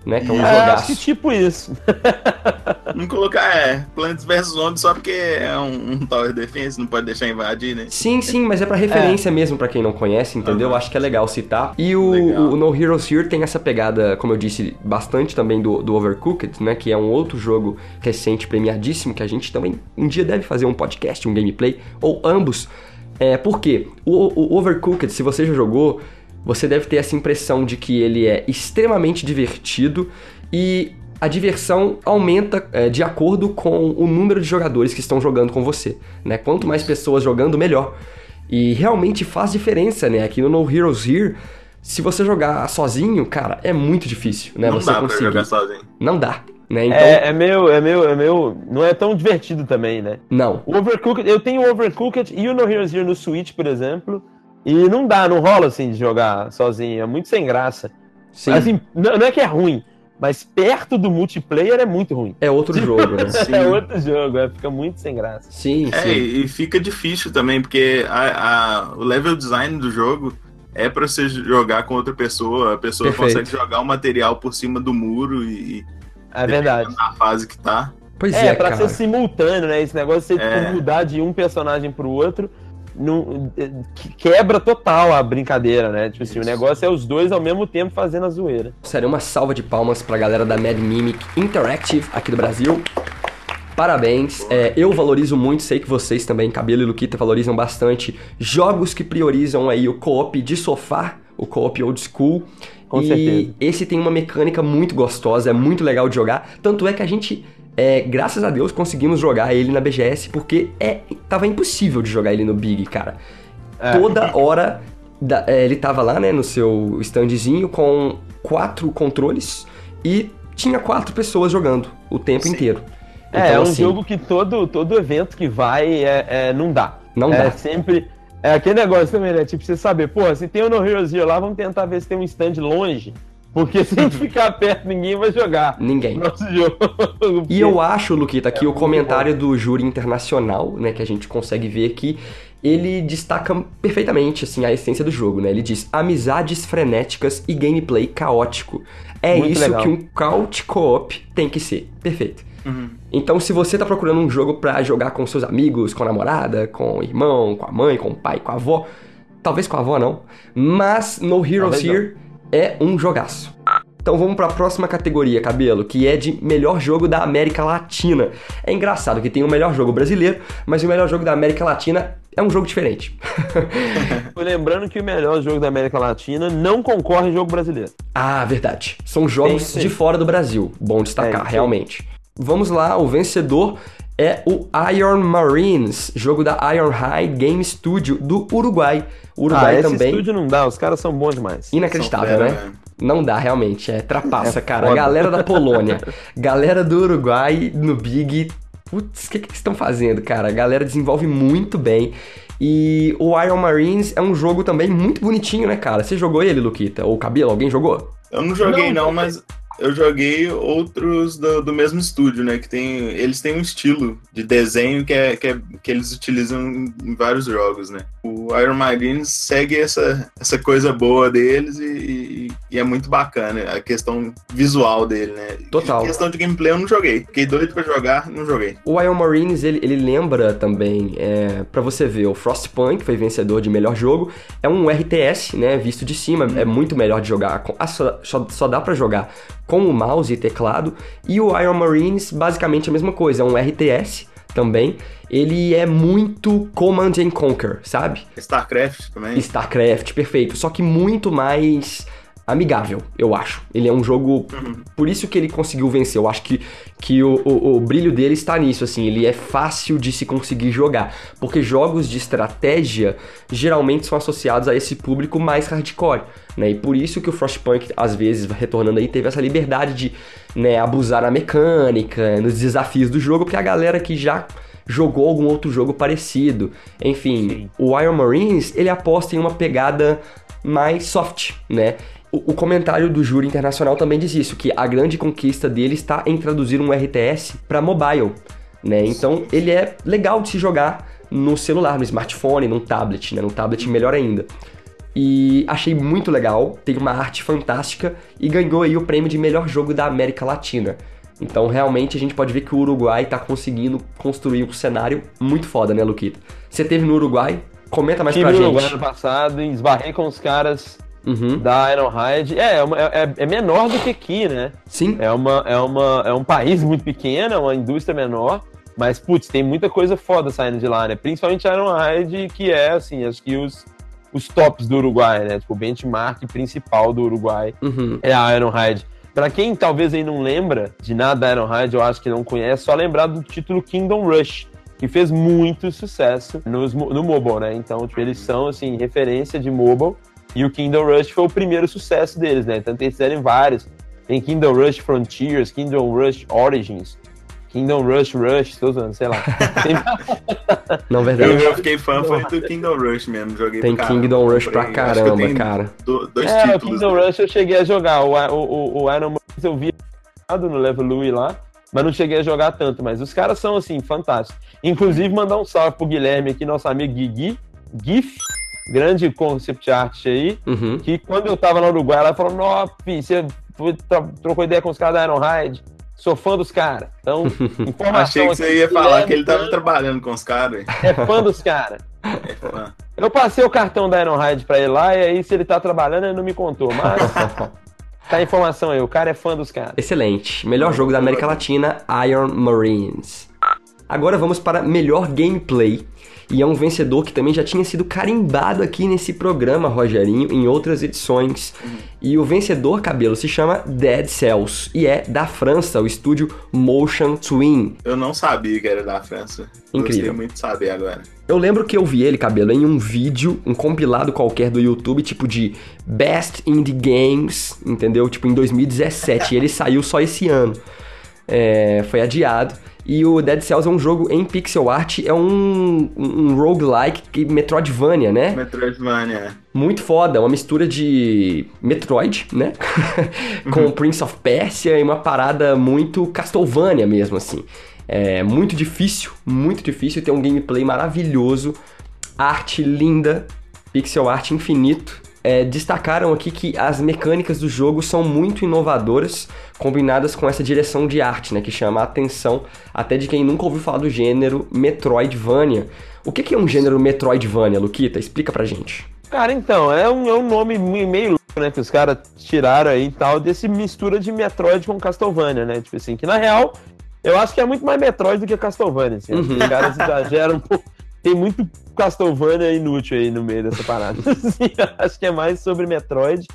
né? Que é um É, acho jogaço. que tipo isso. Não colocar, é, Plants vs Zombies só porque é um, um Tower Defense, não pode deixar invadir, né? Sim, sim, mas é pra referência mesmo pra quem não conhece, entendeu? Aham. Acho que é legal citar. E o, Legal. o No Heroes Here tem essa pegada, como eu disse, bastante também do, do Overcooked, né? Que é um outro jogo recente, premiadíssimo, que a gente também um dia deve fazer um podcast, um gameplay, ou ambos. É, por quê? O, o Overcooked, se você já jogou, você deve ter essa impressão de que ele é extremamente divertido e a diversão aumenta é, de acordo com o número de jogadores que estão jogando com você, né? Quanto mais pessoas jogando, melhor. E realmente faz diferença, né? Aqui no No Heroes Here, se você jogar sozinho, cara, é muito difícil, né? não você dá conseguir. pra jogar sozinho. Não dá, né? Então, É, é meio, é meio, é meio. Não é tão divertido também, né? não. O Overcooked, eu tenho o Overcooked e o No Heroes Here no Switch, por exemplo. E não dá, não rola assim de jogar sozinho, é muito sem graça. Sim, Assim, não, não é que é ruim, mas perto do multiplayer é muito ruim. é outro jogo, né? Sim. É outro jogo, é, fica muito sem graça. Sim, É, sim. e fica difícil também, porque a, a- o level design do jogo é pra você jogar com outra pessoa, a pessoa Perfeito. consegue jogar o material por cima do muro e É verdade. na fase que tá. Pois É, é, pra cara. ser simultâneo, né? Esse negócio de você É. mudar de um personagem pro outro. Não, eh, que- quebra total a brincadeira, né? Tipo assim, o Isso. negócio é os dois ao mesmo tempo fazendo a zoeira. Sério, uma salva de palmas pra galera da Mad Mimic Interactive aqui do Brasil. Parabéns. É, eu valorizo muito, sei que vocês também, Cabelo e Luquita, valorizam bastante jogos que priorizam aí o co-op de sofá, o co-op old school. Com e certeza. esse tem uma mecânica muito gostosa, é muito legal de jogar. Tanto é que a gente, é, graças a Deus, conseguimos jogar ele na BGS, porque é, tava impossível de jogar ele no Big, cara. É. Toda hora da- é, ele tava lá, né, no seu standzinho com quatro controles e tinha quatro pessoas jogando o tempo Sim. inteiro. É, Então, é um assim, jogo que todo, todo evento que vai é, é- não dá. Não é dá. sempre. É aquele negócio também, né? Tipo, você saber, pô, se tem o No Here lá, vamos tentar ver se tem um stand longe. Porque se a gente ficar perto, ninguém vai jogar. Ninguém. Nosso jogo. E eu acho, Luquita, que É o comentário do júri internacional, né, que a gente consegue ver aqui, ele destaca perfeitamente, assim, a essência do jogo, né? Ele diz, amizades frenéticas e gameplay caótico. É Muito isso legal. que um couch co-op tem que ser. Perfeito. Então, se você tá procurando um jogo pra jogar com seus amigos, com a namorada, com o irmão, com a mãe, com o pai, com a avó, talvez com a avó não, mas No Heroes Talvez não. É um jogaço. Então vamos para a próxima categoria, cabelo, que é de melhor jogo da América Latina. É engraçado que tem o melhor jogo brasileiro, mas o melhor jogo da América Latina é um jogo diferente. Lembrando que o melhor jogo da América Latina não concorre em jogo brasileiro. ah, verdade. São jogos de fora do Brasil. Bom É destacar, aí. realmente. Vamos lá, o vencedor é o Iron Marines, jogo da Iron High Game Studio do Uruguai. O ah, Uruguai esse também. estúdio não dá, os caras são bons demais. Inacreditável, São né? velho. Não dá, realmente. É trapaça, É cara. foda. Galera da Polônia, galera do Uruguai no Big. Putz, o que, que eles estão fazendo, cara? A galera desenvolve muito bem. E o Iron Marines é um jogo também muito bonitinho, né, cara? Você jogou ele, Luquita? Ou Cabelo? Alguém jogou? Eu não joguei Não, não, mas eu joguei outros do, do mesmo estúdio, né? Que tem, eles têm um estilo de desenho que, é, que, é, que eles utilizam em, vários jogos, né? O Iron Marines segue essa, essa coisa boa deles e, e- e é muito bacana a questão visual dele, né? Total. A questão de gameplay eu não joguei. Fiquei doido pra jogar, não joguei. O Iron Marines, ele, ele lembra também, é, para você ver, o Frostpunk, que foi vencedor de melhor jogo, é um RTS, né, visto de cima, é muito melhor de jogar, ah, só, só, só dá pra jogar com o mouse e teclado, e o Iron Marines, basicamente a mesma coisa, é um RTS também, ele é muito Command and Conquer, sabe? StarCraft também. StarCraft, perfeito, só que muito mais amigável, eu acho. Ele é um jogo. Por isso que ele conseguiu vencer. Eu acho que, que o, o, o brilho dele está nisso, assim. Ele é fácil de se conseguir jogar. Porque jogos de estratégia geralmente são associados a esse público mais hardcore. Né? E por isso que o Frostpunk, às vezes, retornando aí, teve essa liberdade de né, abusar na mecânica, nos desafios do jogo, porque a galera que já jogou algum outro jogo parecido. Enfim, o Iron Marines, ele aposta em uma pegada mais soft, né? O, o comentário do júri internacional também diz isso, que a grande conquista dele está em traduzir um RTS para mobile, né? Então, ele é legal de se jogar no celular, no smartphone, no tablet, né? No tablet melhor ainda. E achei muito legal, tem uma arte fantástica e ganhou aí o prêmio de melhor jogo da América Latina. Então, realmente, a gente pode ver que o Uruguai tá conseguindo construir um cenário muito foda, né, Luquita? Você teve no Uruguai? Comenta mais Tive pra no gente. Uruguai ano passado e esbarrei com os caras Uhum. da Ironhide. É, é, uma- é- é menor do que aqui, né? Sim. É, uma, é, uma, é um país muito pequeno, é uma indústria menor, mas, putz, tem muita coisa foda saindo de lá, né? Principalmente a Ironhide, que é, assim, acho que os, os tops do Uruguai, né? Tipo, o benchmark principal do Uruguai Uhum. é a Ironhide. Pra quem talvez aí não lembra de nada da Ironhide, eu acho que não conhece, só lembrar do título Kingdom Rush, que fez muito sucesso nos, no mobile, né? Então, tipo, eles são, assim, referência de mobile, e o Kingdom Rush foi o primeiro sucesso deles, né? Tanto eles fizeram vários. Tem Kingdom Rush Frontiers, Kingdom Rush Origins, Kingdom Rush Rush, tô usando, sei lá. Tem, Não, Eu, verdade. eu fiquei fã foi do Kingdom Rush mesmo. Joguei Tem pra caramba, Kingdom Rush pra eu caramba, cara. do- dois é, o títulos. Kingdom dele. Rush eu cheguei a jogar. O, o, o, o Iron Man eu vi no Level Louis lá, mas não cheguei a jogar tanto. Mas os caras são, assim, fantásticos. Inclusive, mandar um salve pro Guilherme aqui, nosso amigo Guigui, GIF, grande concept art aí, Uhum. que quando eu tava no Uruguai, ela falou, filho, você trocou ideia com os caras da Ironhide, sou fã dos caras. Então, informação Achei que aqui, você ia falar que ele tava Guilherme trabalhando com os caras. É fã dos caras. É fã. Eu passei o cartão da Ironhide pra ele lá, e aí se ele tá trabalhando, ele não me contou, mas tá a informação aí, o cara é fã dos caras. Excelente. Melhor jogo da América Latina, Iron Marines. Agora vamos para melhor gameplay. E é um vencedor que também já tinha sido carimbado aqui nesse programa, Rogerinho, em outras edições. E o vencedor, cabelo, se chama Dead Cells. E é da França, o estúdio Motion Twin. Eu não sabia que era da França. Incrível. Gostei muito de saber agora. Eu lembro que eu vi ele, cabelo, em um vídeo, um compilado qualquer do YouTube, tipo de Best Indie Games, entendeu? Tipo em 2017. e ele saiu só esse ano. É, foi adiado. E o Dead Cells é um jogo em pixel art, é um, um roguelike Metroidvania, né? Metroidvania. Muito foda, uma mistura de Metroid, né? Com Prince of Persia e uma parada muito Castlevania mesmo, assim. É muito difícil, muito difícil, tem um gameplay maravilhoso, arte linda, pixel art infinito. É, destacaram aqui que as mecânicas do jogo são muito inovadoras, combinadas com essa direção de arte, né? Que chama a atenção até de quem nunca ouviu falar do gênero Metroidvania. O que que é um gênero Metroidvania, Luquita? Explica pra gente. Cara, então, é um, é um nome me- meio louco, né, que os caras tiraram aí e tal, desse mistura de Metroid com Castlevania, né, tipo assim, que na real, eu acho que é muito mais Metroid do que Castlevania, assim, Uhum. os caras exageram um pouco, tem muito Castlevania inútil aí no meio dessa parada, assim, eu acho que é mais sobre Metroid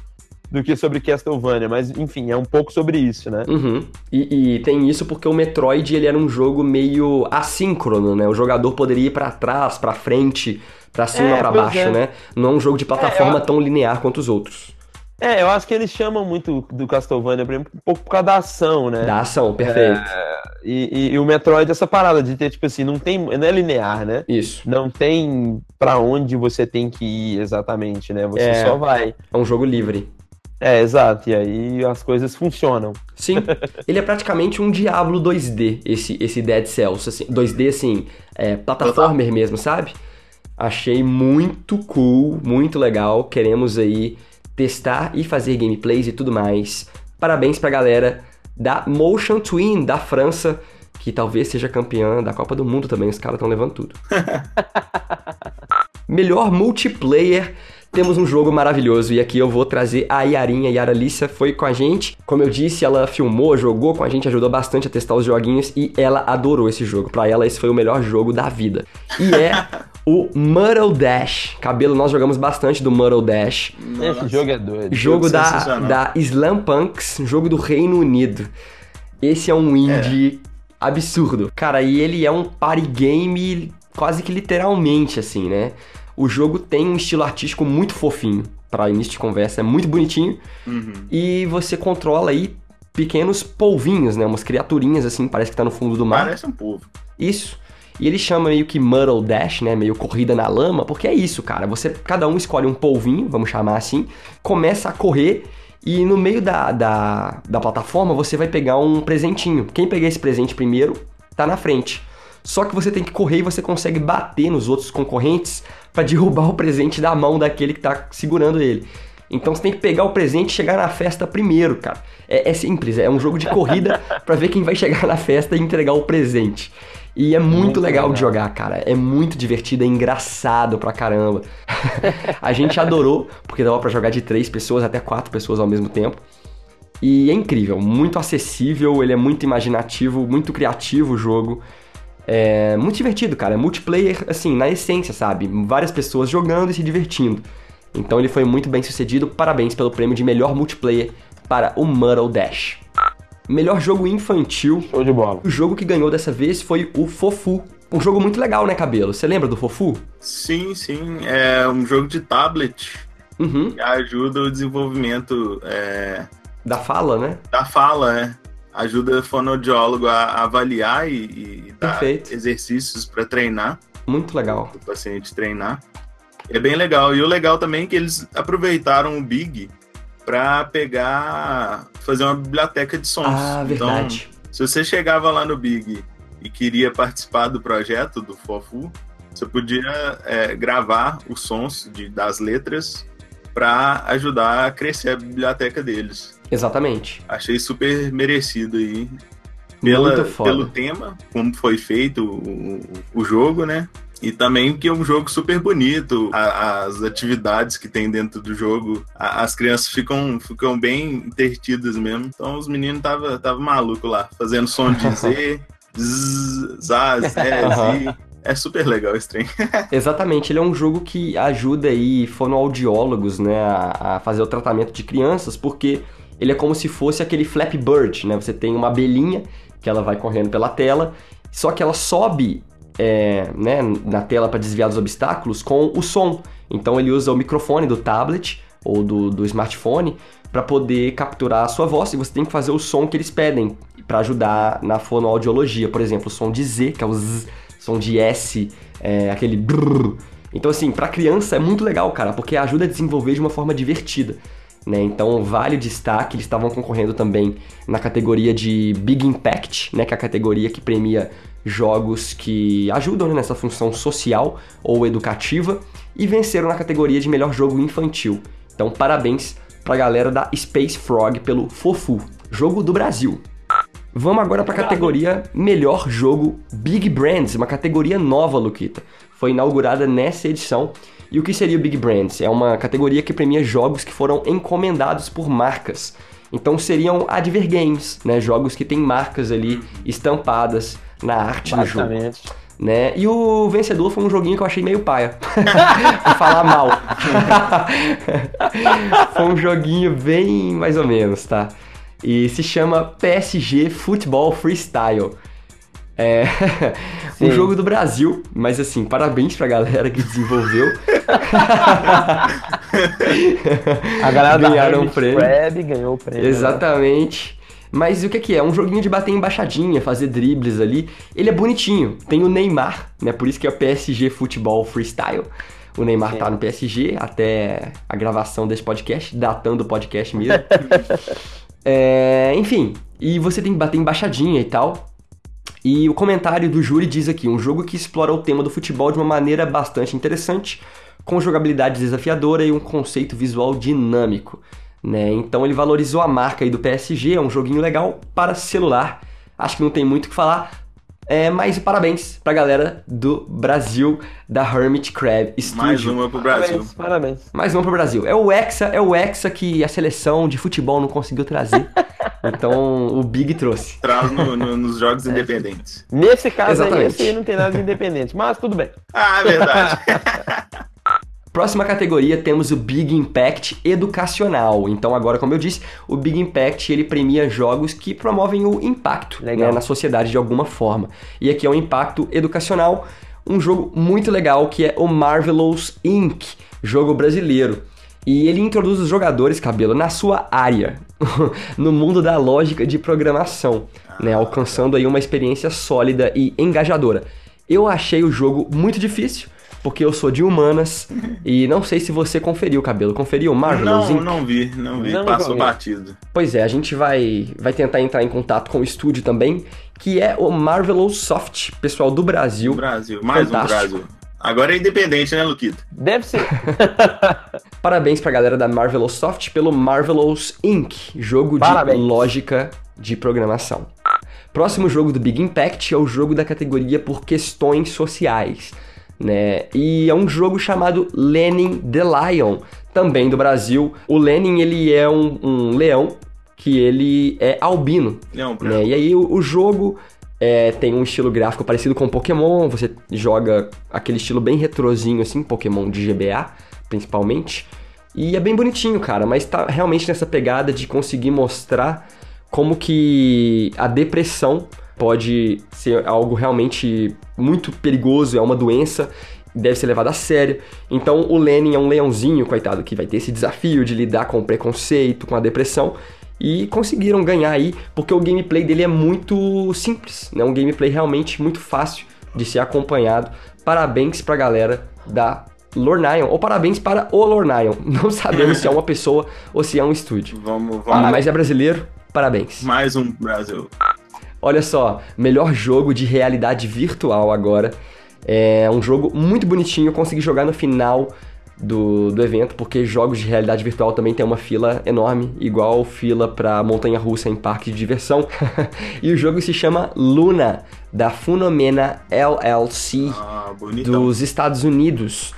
do que sobre Castlevania, mas enfim, é um pouco sobre isso, né. Uhum. E, e tem isso porque o Metroid ele era um jogo meio assíncrono, né? O jogador poderia ir pra trás, pra frente, pra cima, É, pra pois baixo, é. né? Não é um jogo de plataforma eu- tão linear quanto os outros. É, eu acho que eles chamam muito do Castlevania, por exemplo, um pouco por causa da ação, né. Da ação, perfeito. E, e- e o Metroid, essa parada de ter, tipo assim, não tem. Não é linear, né? Isso. Não tem pra onde você tem que ir exatamente, né? Você É. só vai. É um jogo livre. É, exato. E aí as coisas funcionam. Sim, ele é praticamente um Diablo 2D, esse, esse Dead Cells, assim, 2D assim, é, plataformer mesmo, sabe? Achei muito cool, muito legal, queremos aí testar e fazer gameplays e tudo mais. Parabéns pra galera da Motion Twin, da França, que talvez seja campeã da Copa do Mundo também, os caras estão levando tudo. Melhor multiplayer temos um jogo maravilhoso e aqui eu vou trazer a Yarinha. A Yara Lissa foi com a gente. Como eu disse, ela filmou, jogou com a gente, ajudou bastante a testar os joguinhos e ela adorou esse jogo. Pra ela, esse foi o melhor jogo da vida. E é o Muddle Dash. Cabelo, nós jogamos bastante do Muddle Dash. Esse jogo é doido. Jogo da, da Slam Punks, jogo do Reino Unido. Esse é um indie absurdo. Cara, e ele é um party game quase que literalmente, assim, né? O jogo tem um estilo artístico muito fofinho para início de conversa, é muito bonitinho. E você controla aí pequenos polvinhos, né? Umas criaturinhas assim, parece que tá no fundo do mar. Parece um povo. Isso. E ele chama meio que Muddle Dash, né? Meio corrida na lama, porque é isso, cara. Você, cada um escolhe um polvinho, vamos chamar assim, começa a correr e no meio da, da, da plataforma você vai pegar um presentinho. Quem pegar esse presente primeiro tá na frente. Só que você tem que correr e você consegue bater nos outros concorrentes pra derrubar o presente da mão daquele que tá segurando ele. Então você tem que pegar o presente e chegar na festa primeiro, cara. É, é simples, é um jogo de corrida pra ver quem vai chegar na festa e entregar o presente. E é muito, Muito legal, de legal. jogar, cara. É muito divertido, é engraçado pra caramba. a gente adorou, porque dava pra jogar de três pessoas até quatro pessoas ao mesmo tempo. E é incrível, muito acessível, ele é muito imaginativo, muito criativo o jogo. É muito divertido, cara. É multiplayer, assim, na essência, sabe? Várias pessoas jogando e se divertindo. Então ele foi muito bem sucedido. Parabéns pelo prêmio de melhor multiplayer para o Muddle Dash. Melhor jogo infantil. Show de bola. O jogo que ganhou dessa vez foi o Fofu. Um jogo muito legal, né, Cabelo? Você lembra do Fofu? Sim, sim. É um jogo de tablet Uhum. que ajuda o desenvolvimento é, Da fala, né? da fala, né? Ajuda o fonoaudiólogo a avaliar e, e dar Perfeito. exercícios para treinar, Muito legal. o paciente treinar. É bem legal. E o legal também é que eles aproveitaram o Big para pegar, fazer uma biblioteca de sons. Ah, verdade. Então, se você chegava lá no Big e queria participar do projeto do Fofu, você podia é, gravar os sons de- das letras para ajudar a crescer a biblioteca deles. Exatamente. Achei super merecido aí. Pela, pelo tema, como foi feito o, o jogo, né? E também que é um jogo super bonito, a- as atividades que tem dentro do jogo, a- as crianças ficam, ficam bem intertidas mesmo. Então os meninos estavam tava maluco lá, fazendo som de Z, Z, Zé, Zi. É super legal esse trem. Exatamente, ele é um jogo que ajuda aí fonoaudiólogos, né, a, a fazer o tratamento de crianças, porque ele é como se fosse aquele Flappy Bird, né? Você tem uma abelhinha que ela vai correndo pela tela, só que ela sobe é, né, na tela para desviar dos obstáculos com o som. Então ele usa o microfone do tablet ou do, do smartphone para poder capturar a sua voz e você tem que fazer o som que eles pedem para ajudar na fonoaudiologia. Por exemplo, o som de Z, que é o Z, som de S, é, aquele brrr. Então, assim, pra criança é muito legal, cara, porque ajuda a desenvolver de uma forma divertida. Né? Então, vale o destaque, eles estavam concorrendo também na categoria de Big Impact, né? que é a categoria que premia jogos que ajudam né, nessa função social ou educativa, e venceram na categoria de melhor jogo infantil. Então, parabéns pra galera da Space Frog pelo Fofu, jogo do Brasil. Vamos agora para a categoria Melhor Jogo Big Brands, uma categoria nova, Luquita. Foi inaugurada nessa edição. E o que seria o Big Brands? É uma categoria que premia jogos que foram encomendados por marcas. Então seriam Advergames, né? Jogos que têm marcas ali estampadas na arte do jogo. Né? E o vencedor foi um joguinho que eu achei meio paia. Vou falar mal. foi um joguinho bem mais ou menos, tá? E se chama PSG Football Freestyle. É um Sim. jogo do Brasil, mas assim, parabéns pra galera que desenvolveu. A galera Ganharam da um Hermit prêmio. Crab ganhou o prêmio. né? Exatamente. Mas o que que é? É um joguinho de bater embaixadinha, fazer dribles ali. Ele é bonitinho. Tem o Neymar, né? Por isso que é o PSG Futebol Freestyle. O Neymar Sim. tá no PSG até a gravação desse podcast, datando o podcast mesmo. É, enfim, e você tem que bater embaixadinha e tal. E o comentário do júri diz aqui: um jogo que explora o tema do futebol de uma maneira bastante interessante, com jogabilidade desafiadora e um conceito visual dinâmico. Né? Então ele valorizou a marca aí do PSG, é um joguinho legal para celular. Acho que não tem muito o que falar. É, mas parabéns pra galera do Brasil, da Hermit Crab Studio. Mais uma pro Brasil. Parabéns, parabéns. Mais uma pro Brasil. É o Hexa, é o Hexa que a seleção de futebol não conseguiu trazer. então o Big trouxe. Traz no- no- nos jogos independentes. Nesse caso aí, esse aí não tem nada de independente, mas tudo bem. Ah, é verdade. Próxima categoria temos o Big Impact educacional. Então agora, como eu disse, o Big Impact ele premia jogos que promovem o impacto né, na sociedade de alguma forma. E aqui é um impacto educacional, um jogo muito legal que é o Marvelous Inc., jogo brasileiro. E ele introduz os jogadores, cabelo, na sua área, no mundo da lógica de programação, né, alcançando aí uma experiência sólida e engajadora. Eu achei o jogo muito difícil, porque eu sou de humanas e não sei se você conferiu, cabelo. Conferiu Marvelous Não, Inc? não vi, não vi. Não Passou vi. batido. Pois é, a gente vai, vai tentar entrar em contato com o estúdio também, que é o Marvelous Soft, pessoal do Brasil. Brasil, mais Fantástico. um Brasil. Agora é independente, né, Luquito? Deve ser. Parabéns pra galera da Marvelous Soft pelo Marvelous Inc., jogo Parabéns. de lógica de programação. Próximo jogo do Big Impact é o jogo da categoria por questões sociais, né? E é um jogo chamado Lenin the Lion, também do Brasil. O Lenin, ele é um, um leão que ele é albino, Leão né? E aí o, o jogo é, tem um estilo gráfico parecido com Pokémon, você joga aquele estilo bem retrozinho assim, Pokémon de GBA, principalmente. E é bem bonitinho, cara, mas tá realmente nessa pegada de conseguir mostrar como que a depressão pode ser algo realmente muito perigoso, é uma doença, deve ser levada a sério. Então o Lenin é um leãozinho, coitado, que vai ter esse desafio de lidar com o preconceito, com a depressão. E conseguiram ganhar aí, porque o gameplay dele é muito simples, né? Um gameplay realmente muito fácil de ser acompanhado. Parabéns pra galera da Lornion, ou parabéns para o Lornion. Não sabemos se é uma pessoa ou se é um estúdio. Vamos, Ah, vamos. mas é brasileiro, parabéns. Mais um Brasil. Olha só, melhor jogo de realidade virtual agora. É um jogo muito bonitinho, eu consegui jogar no final do, do evento, porque jogos de realidade virtual também tem uma fila enorme, igual fila pra montanha russa em parque de diversão. e o jogo se chama Luna, da Funomena LLC Ah, dos Estados Unidos.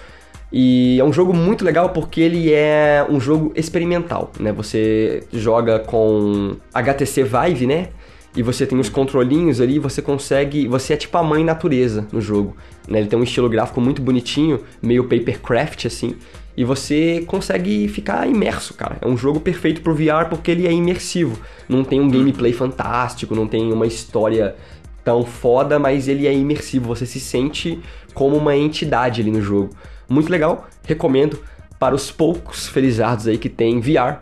E é um jogo muito legal porque ele é um jogo experimental, né? Você joga com HTC Vive, né? E você tem os controlinhos ali, você consegue, você é tipo a mãe natureza no jogo, né? Ele tem um estilo gráfico muito bonitinho, meio papercraft assim, e você consegue ficar imerso, cara. É um jogo perfeito pro VR porque ele é imersivo. Não tem um gameplay fantástico, não tem uma história tão foda, mas ele é imersivo, você se sente como uma entidade ali no jogo. Muito legal, recomendo para os poucos felizardos aí que tem VR.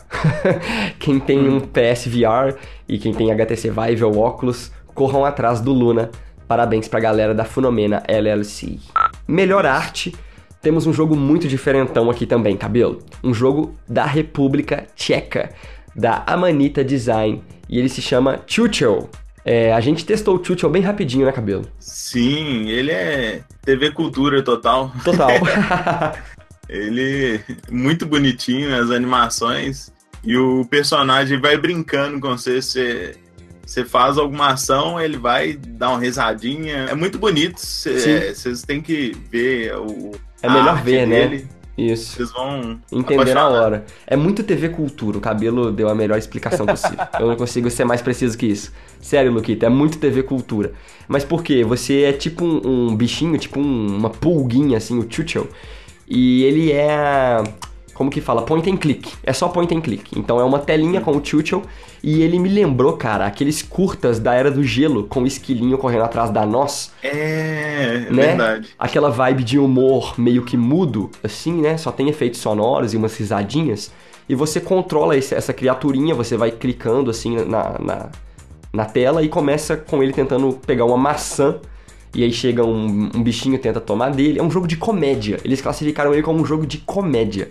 quem tem um PS VR e quem tem HTC Vive ou óculos, corram atrás do Luna. Parabéns pra galera da Funomena LLC. Melhor arte, temos um jogo muito diferentão aqui também, cabelo. Um jogo da República Tcheca, da Amanita Design, e ele se chama Chuchel. É, a gente testou o Chuchel bem rapidinho, né, cabelo? Sim, ele é TV Cultura total. Total. Ele muito bonitinho, as animações. E o personagem vai brincando com você. Você, você faz alguma ação, ele vai dar uma risadinha. É muito bonito. Cê- Sim. Vocês têm que ver o. É melhor ver, né? dele. Isso. Vocês vão Entender na hora. É muito TV Cultura. O cabelo deu a melhor explicação possível. Eu não consigo ser mais preciso que isso. Sério, Luquita, é muito TV Cultura. Mas por quê? Você é tipo um, um bichinho, tipo um- uma pulguinha, assim, o Chuchel. E ele é. Como que fala? Point and click. É só point and click. Então é uma telinha com o Chuchel. E ele me lembrou, cara, aqueles curtas da Era do Gelo com o esquilinho correndo atrás da nós É, é né? verdade. Aquela vibe de humor meio que mudo, assim, né? Só tem efeitos sonoros e umas risadinhas. E você controla esse- essa criaturinha, você vai clicando assim na, na, na tela e começa com ele tentando pegar uma maçã. E aí chega um, um bichinho e tenta tomar dele. É um jogo de comédia. Eles classificaram ele como um jogo de comédia.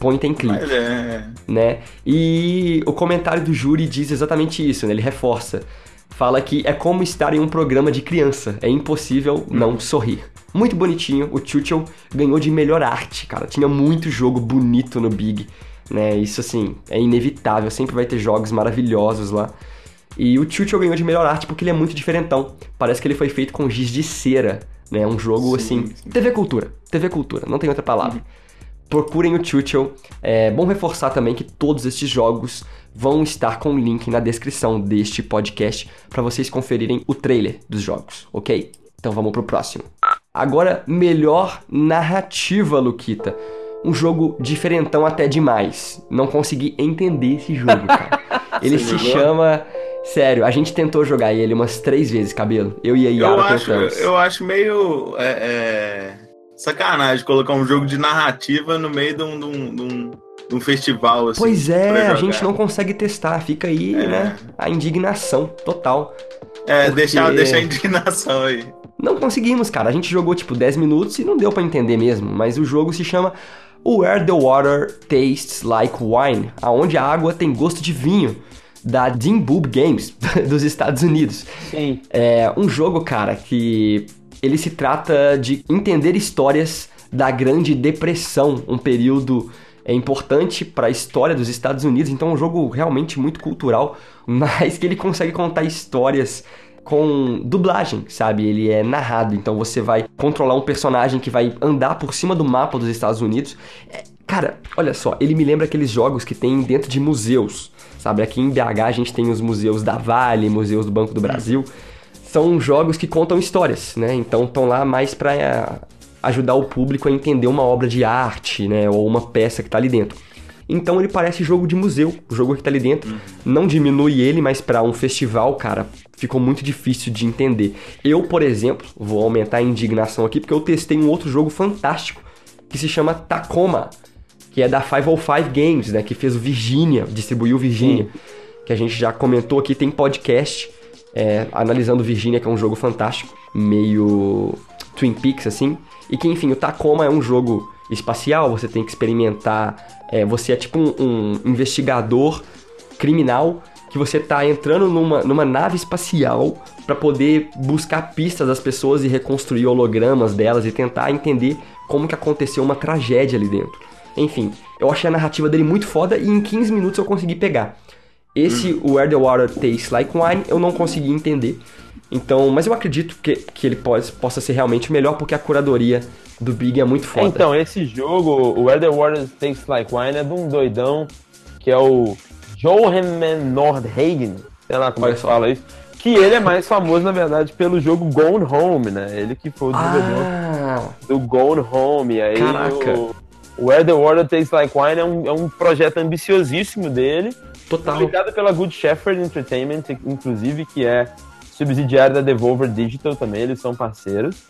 Point and click é. né? E o comentário do júri diz exatamente isso, né? Ele reforça. Fala que é como estar em um programa de criança. É impossível não sorrir. Muito bonitinho. O Chuchel ganhou de melhor arte, cara. Tinha muito jogo bonito no Big, né? Isso, assim, é inevitável. Sempre vai ter jogos maravilhosos lá. E o Chucho ganhou de melhor arte porque ele é muito diferentão. Parece que ele foi feito com giz de cera, né? Um jogo Sim, assim. sim. TV Cultura. TV Cultura, não tem outra palavra. Procurem o Chucho. É bom reforçar também que todos estes jogos vão estar com o link na descrição deste podcast para vocês conferirem o trailer dos jogos, ok? Então vamos pro próximo. Agora, melhor narrativa, Luquita. Um jogo diferentão até demais. Não consegui entender esse jogo, cara. Ele Você se jogou? chama. Sério, a gente tentou jogar ele umas três vezes, cabelo. Eu e a Eu Yara acho, tentamos. eu acho meio é, é, sacanagem colocar um jogo de narrativa no meio de um, de um, de um- de um festival. Assim, Pois é, a gente não consegue testar. Fica aí, É. né? A indignação total. É, porque- deixar, deixar a indignação aí. Não conseguimos, cara. A gente jogou tipo 10 minutos e não deu pra entender mesmo. Mas o jogo se chama Where the Water Tastes Like Wine, aonde a água tem gosto de vinho, da Dean Boob Games dos Estados Unidos. Sim. É um jogo, cara, que ele se trata de entender histórias da Grande Depressão, um período é importante para a história dos Estados Unidos, então é um jogo realmente muito cultural, mas que ele consegue contar histórias com dublagem, sabe? Ele é narrado, então você vai controlar um personagem que vai andar por cima do mapa dos Estados Unidos. É, cara, olha só, ele me lembra aqueles jogos que tem dentro de museus, sabe? Aqui em BH a gente tem os museus da Vale, museus do Banco do Brasil. São jogos que contam histórias, né? Então estão lá mais para ajudar o público a entender uma obra de arte, né? Ou uma peça que tá ali dentro. Então ele parece jogo de museu, o jogo que tá ali dentro. Não diminui ele, mas para um festival, cara, ficou muito difícil de entender. Eu, por exemplo, vou aumentar a indignação aqui porque eu testei um outro jogo fantástico que se chama Tacoma, que é da 505 Games, né, que fez o Virginia, distribuiu o Virginia, que a gente já comentou aqui, tem podcast é, analisando Virginia, que é um jogo fantástico, meio Twin Peaks assim, e que enfim, o Tacoma é um jogo espacial, você tem que experimentar, é, você é tipo um, um investigador criminal que você tá entrando numa, numa nave espacial para poder buscar pistas das pessoas e reconstruir hologramas delas e tentar entender como que aconteceu uma tragédia ali dentro. Enfim, eu achei a narrativa dele muito foda e em 15 minutos eu consegui pegar. Esse, o Where the Water Tastes Like Wine, eu não consegui entender. Então, mas eu acredito que, que ele pode, possa ser realmente melhor porque a curadoria do Big é muito foda. Então, esse jogo, o Where the Water Tastes Like Wine, é de um doidão que é o Johan Nordhagen, sei lá como Olha é que só. fala isso, que ele é mais famoso, na verdade, pelo jogo Gone Home, né? Ele que foi o desenvolvedor ah, do Gone Home. Aí Caraca. O, o Where the Water Tastes Like Wine é um, é um projeto ambiciosíssimo dele, total. pela Good Shepherd Entertainment, inclusive, que é subsidiário da Devolver Digital também, eles são parceiros.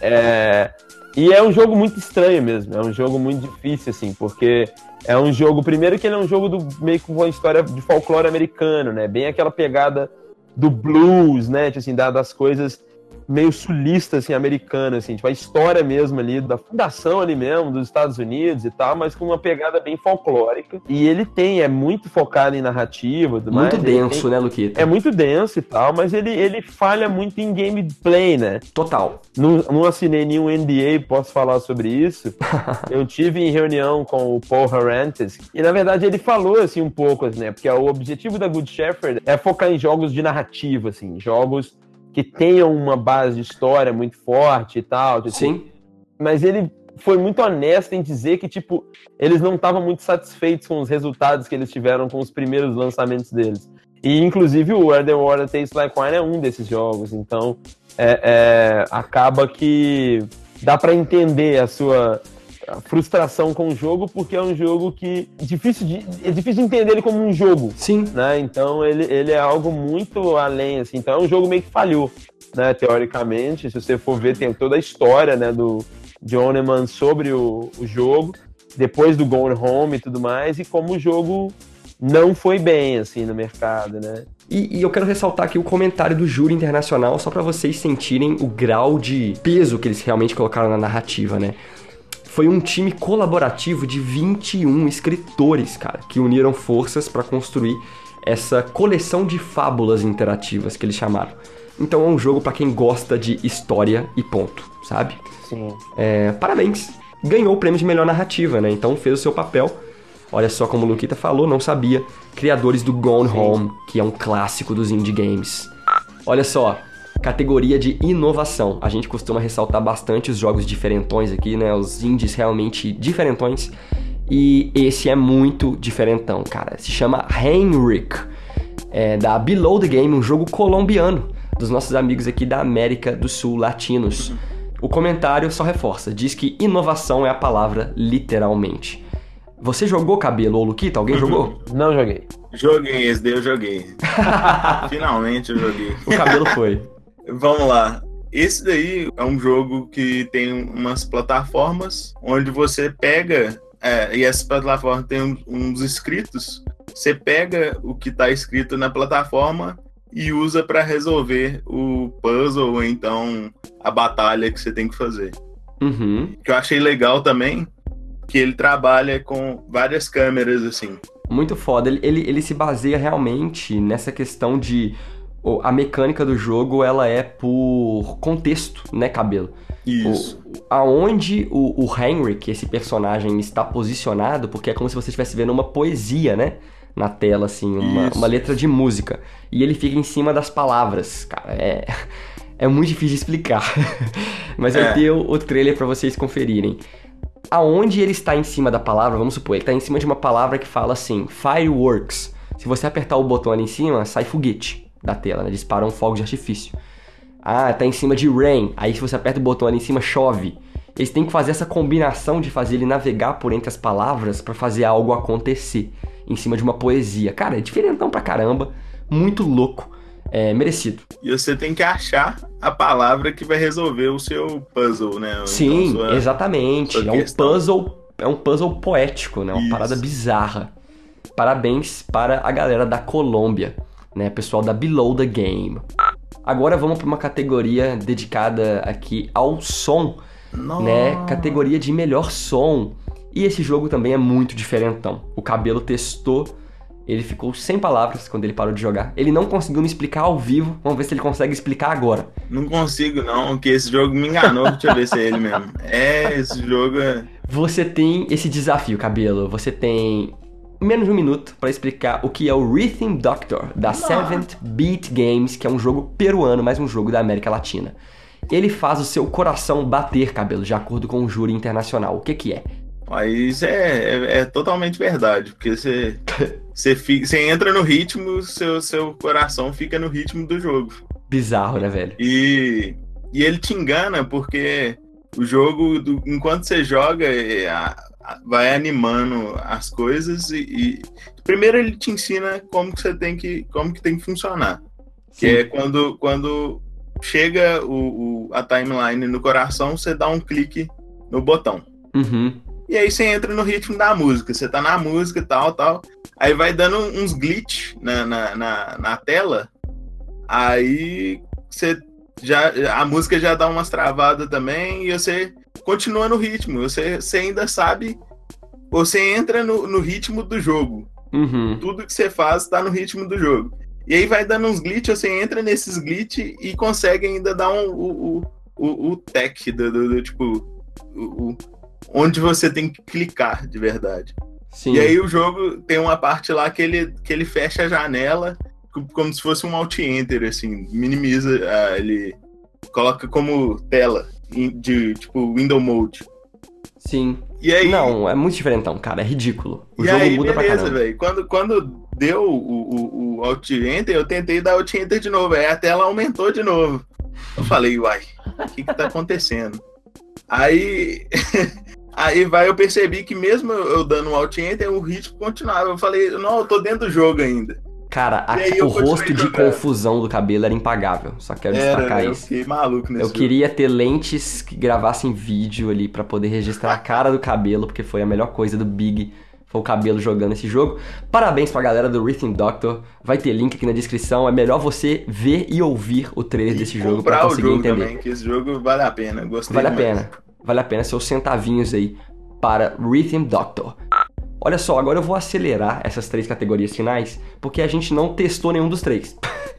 É, e é um jogo muito estranho mesmo, é um jogo muito difícil, assim, porque é um jogo, primeiro que ele é um jogo do meio com uma história de folclore americano, né? Bem aquela pegada do blues, né? Tipo assim, da- das coisas meio sulistas, assim, americanas, assim, tipo a história mesmo ali da fundação ali mesmo dos Estados Unidos e tal, mas com uma pegada bem folclórica. E ele tem, é muito focado em narrativa, tudo Muito mais, denso, tem- né, Luquita? é muito denso e tal, mas ele, ele falha muito em gameplay, né? Total. Não, não assinei nenhum NDA, posso falar sobre isso. Eu tive em reunião com o Paul Harantes e, na verdade, ele falou, assim, um pouco, assim, né? Porque o objetivo da Good Shepherd é focar em jogos de narrativa, assim, jogos que tenham uma base de história muito forte e tal. tipo, Sim. mas ele foi muito honesto em dizer que, tipo, eles não estavam muito satisfeitos com os resultados que eles tiveram com os primeiros lançamentos deles. E, inclusive, o Where the Water Tastes Like Wine é um desses jogos. Então, é, é, acaba que dá pra entender a sua frustração com o jogo, porque é um jogo que difícil de, é difícil de entender ele como um jogo Sim. né? Então ele, ele é algo muito além, assim. Então é um jogo meio que falhou, né? Teoricamente, se você for ver, tem toda a história, né? Do John Eman sobre o, o jogo, depois do Gone Home e tudo mais, e como o jogo não foi bem, assim, no mercado, né? E, e eu quero ressaltar aqui o comentário do júri internacional, só pra vocês sentirem o grau de peso que eles realmente colocaram na narrativa, né? Foi um time colaborativo de 21 escritores, cara, que uniram forças pra construir essa coleção de fábulas interativas que eles chamaram. Então é um jogo pra quem gosta de história e ponto, sabe? Sim. É, parabéns! Ganhou o prêmio de melhor narrativa, né? Então fez o seu papel. Olha só como o Luquita falou, não sabia. Criadores do Gone Home, que é um clássico dos indie games. Olha só, categoria de inovação. A gente costuma ressaltar bastante os jogos diferentões aqui, né? Os indies realmente diferentões. E esse é muito diferentão, cara. Se chama Heinrich, é da Below the Game, um jogo colombiano dos nossos amigos aqui da América do Sul, latinos. O comentário só reforça, diz que inovação é a palavra literalmente. Você jogou cabelo ou Luquita? Alguém jogou? Não joguei. Joguei, esse daí eu joguei. Finalmente eu joguei. O cabelo foi. Vamos lá. Esse daí é um jogo que tem umas plataformas onde você pega, é, e essa plataforma tem uns escritos. Você pega o que está escrito na plataforma e usa para resolver o puzzle ou então a batalha que você tem que fazer. Uhum. Que eu achei legal também que ele trabalha com várias câmeras assim. Muito foda. Ele, ele, ele se baseia realmente nessa questão de. A mecânica do jogo ela é por contexto, né, cabelo? Isso. O- aonde o, o Henrik, esse personagem, está posicionado, porque é como se você estivesse vendo uma poesia, né? Na tela, assim, uma, uma letra de música. E ele fica em cima das palavras, cara. É, é muito difícil de explicar. Mas vai É. ter o, o trailer pra vocês conferirem. Aonde ele está em cima da palavra, vamos supor, ele está em cima de uma palavra que fala assim, fireworks. Se você apertar o botão ali em cima, sai foguete da tela, né? Disparam fogos de artifício. Ah, tá em cima de rain. Aí se você aperta o botão ali em cima, chove. Eles têm que fazer essa combinação de fazer ele navegar por entre as palavras pra fazer algo acontecer em cima de uma poesia. Cara, é diferentão pra caramba, muito louco, é merecido. E você tem que achar a palavra que vai resolver o seu puzzle, né? Ou Sim, então sua- exatamente. sua É um puzzle, é um puzzle poético, né? Uma Isso. parada bizarra. Parabéns para a galera da Colômbia, né? Pessoal da Below the Game. Agora vamos para uma categoria dedicada aqui ao som, né? Categoria de melhor som. E esse jogo também é muito diferentão. O Cabelo testou, ele ficou sem palavras quando ele parou de jogar. Ele não conseguiu me explicar ao vivo. Vamos ver se ele consegue explicar agora. Não consigo, não, porque esse jogo me enganou. Deixa eu ver se é ele mesmo. É, esse jogo é. Você tem esse desafio, Cabelo. Você tem menos de um minuto para explicar o que é o Rhythm Doctor da Seventh Beat Games, que é um jogo peruano, mais um jogo da América Latina. Ele faz o seu coração bater, Cabelo, de acordo com o júri internacional. O que que é? Isso é, é, é totalmente verdade, porque você, você, fica, você entra no ritmo, seu, seu coração fica no ritmo do jogo. Bizarro, né, velho? E, e ele te engana porque o jogo, do- enquanto você joga, é, vai animando as coisas e, e primeiro ele te ensina como que você tem que, como que tem que funcionar. Que é quando, quando chega o, o- a timeline no coração, você dá um clique no botão. Uhum. E aí você entra no ritmo da música. Você tá na música e tal, tal. Aí vai dando uns glitch na, na, na, na tela. Aí você já. A música já dá umas travadas também. E você continua no ritmo. Você, você ainda sabe. Você entra no, no ritmo do jogo. Uhum. Tudo que você faz tá no ritmo do jogo. E aí vai dando uns glitch, você entra nesses glitch e consegue ainda dar um, o, o, o, tech do, do- do, tipo. o- o- onde você tem que clicar de verdade. Sim. E aí o jogo tem uma parte lá que ele, que ele fecha a janela co- como se fosse um alt-enter, assim, minimiza, ah, ele coloca como tela de tipo window mode. Sim. E aí, Não, é muito diferentão, cara. É ridículo. O e jogo aí muda pra beleza, caramba. velho. Quando, quando deu o, o, o alt-enter, eu tentei dar alt-enter de novo, aí a tela aumentou de novo. Eu falei, uai, o que que tá acontecendo? Aí, aí vai, eu percebi que mesmo eu dando um alt-enter, o ritmo continuava. Eu falei, não, eu tô dentro do jogo ainda. Cara, a- eu o rosto de jogando. confusão do cabelo era impagável. Só quero destacar Era, eu isso. fiquei maluco nesse Eu jogo. queria ter lentes que gravassem vídeo ali pra poder registrar a cara do cabelo, porque foi a melhor coisa do Big, foi o cabelo jogando esse jogo. Parabéns pra galera do Rhythm Doctor, vai ter link aqui na descrição, é melhor você ver e ouvir o trailer E desse jogo pra comprar o conseguir jogo entender. também, que esse jogo vale a pena. Gostei Vale a demais. pena, vale a pena seus centavinhos aí para Rhythm Doctor. Olha só, agora eu vou acelerar essas três categorias finais, porque a gente não testou nenhum dos três.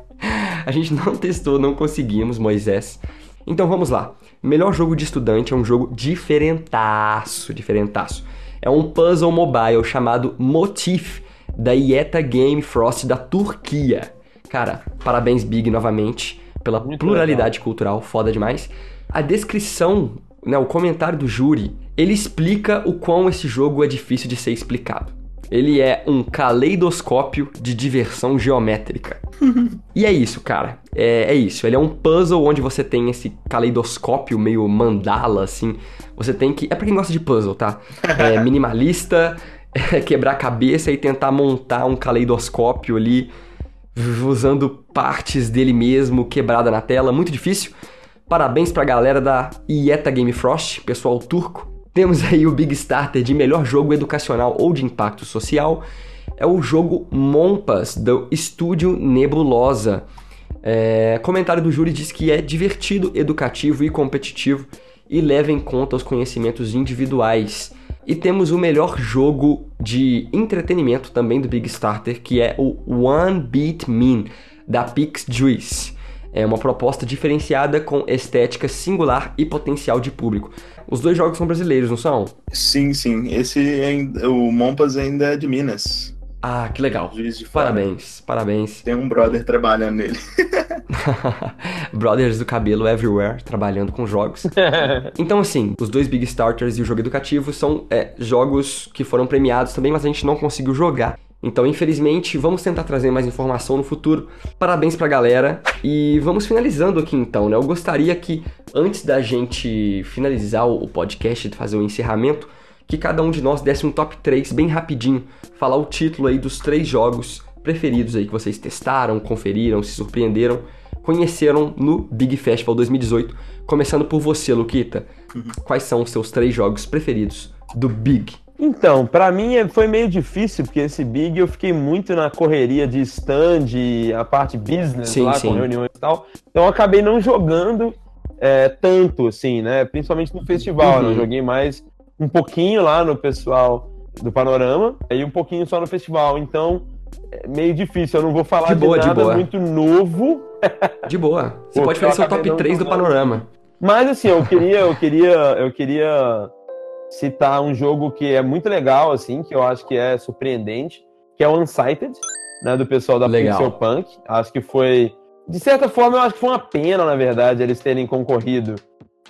a gente não testou, não conseguimos, Moisés. Então vamos lá. Melhor jogo de estudante é um jogo diferentaço, diferentaço. É um puzzle mobile chamado Motif, da Ieta Game Frost da Turquia. Cara, parabéns Big novamente pela Muito pluralidade cultural, foda demais. A descrição, né, o comentário do júri, ele explica o quão esse jogo é difícil de ser explicado. Ele é um caleidoscópio de diversão geométrica. e é isso, cara. É, é isso. Ele é um puzzle onde você tem esse caleidoscópio meio mandala, assim. Você tem que. É pra quem gosta de puzzle, tá? É minimalista, é quebrar a cabeça e tentar montar um caleidoscópio ali, usando partes dele mesmo quebrada na tela. Muito difícil. Parabéns pra galera da Ieta Game Frost, pessoal turco. Temos aí o Big Starter de melhor jogo educacional ou de impacto social. É o jogo Mompas, do Estúdio Nebulosa. É, comentário do júri diz que é divertido, educativo e competitivo e leva em conta os conhecimentos individuais. E temos o melhor jogo de entretenimento também do Big Starter, que é o One Beat Man, da Pix Juice. É uma proposta diferenciada com estética singular e potencial de público. Os dois jogos são brasileiros, não são? Sim, sim. Esse ainda, o Mompas ainda é de Minas. Ah, que legal. Juiz de fora. Parabéns, parabéns. Tem um brother trabalhando nele. Brothers do cabelo everywhere, trabalhando com jogos. Então, assim, os dois Big Starters e o jogo educativo são é, jogos que foram premiados também, mas a gente não conseguiu jogar. Então, infelizmente, vamos tentar trazer mais informação no futuro. Parabéns pra galera. E vamos finalizando aqui então, né? Eu gostaria que, antes da gente finalizar o podcast, fazer o encerramento, que cada um de nós desse um top 3 bem rapidinho. Falar o título aí dos três jogos preferidos aí que vocês testaram, conferiram, se surpreenderam, conheceram no Big Festival 2018. Começando por você, Luquita. Quais são os seus três jogos preferidos do Big? Então, pra mim é- foi meio difícil, porque esse Big eu fiquei muito na correria de stand, a parte business Sim, lá, sim. com reuniões e tal. Então eu acabei não jogando é, tanto, assim, né? Principalmente no festival, né? Uhum. Eu joguei mais um pouquinho lá no pessoal do Panorama e um pouquinho só no festival. Então, é meio difícil. Eu não vou falar De de, boa, de nada boa. muito novo, De boa. Você Pô, pode fazer seu top não 3 do panorama. Mas assim, eu queria, eu queria, eu queria citar um jogo que é muito legal, assim, que eu acho que é surpreendente, que é o Unsighted, né, do pessoal da Legal. Pixel Punk. Acho que foi, de certa forma, eu acho que foi uma pena, na verdade, eles terem concorrido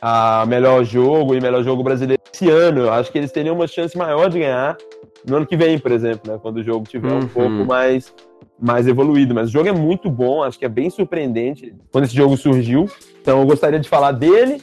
a melhor jogo e melhor jogo brasileiro esse ano. Eu acho que eles teriam uma chance maior de ganhar no ano que vem, por exemplo, né, quando o jogo tiver Uhum. um pouco mais mais evoluído, mas o jogo é muito bom, acho que é bem surpreendente quando esse jogo surgiu. Então eu gostaria de falar dele.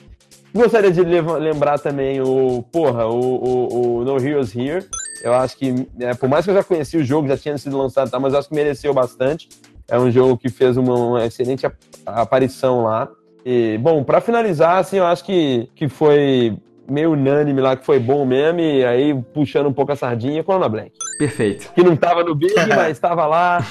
Gostaria de lembrar também o, porra, o, o, o No Heroes Here. Eu acho que, é, por mais que eu já conheci o jogo, já tinha sido lançado, tá, mas eu acho que mereceu bastante. É um jogo que fez uma, uma excelente ap- aparição lá. E, bom, pra finalizar, assim, eu acho que, que foi meio unânime lá, que foi bom mesmo, e aí puxando um pouco a sardinha, Corona Black Perfeito. que não tava no Big, mas estava lá.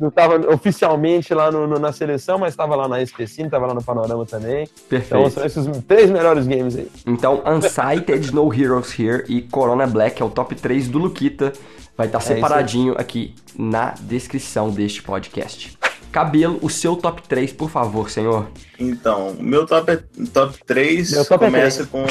Não estava oficialmente lá no, no- na seleção, mas estava lá na SPC, estava lá no Panorama também. Então Perfeito. são esses três melhores games aí. Então, Unsighted, No Heroes Here e Corona Black é o top 3 do Luquita. Vai estar É isso aí. separadinho aqui na descrição deste podcast. Cabelo, o seu top 3, por favor, senhor. Então, meu top, é- top 3 Meu top é começa com.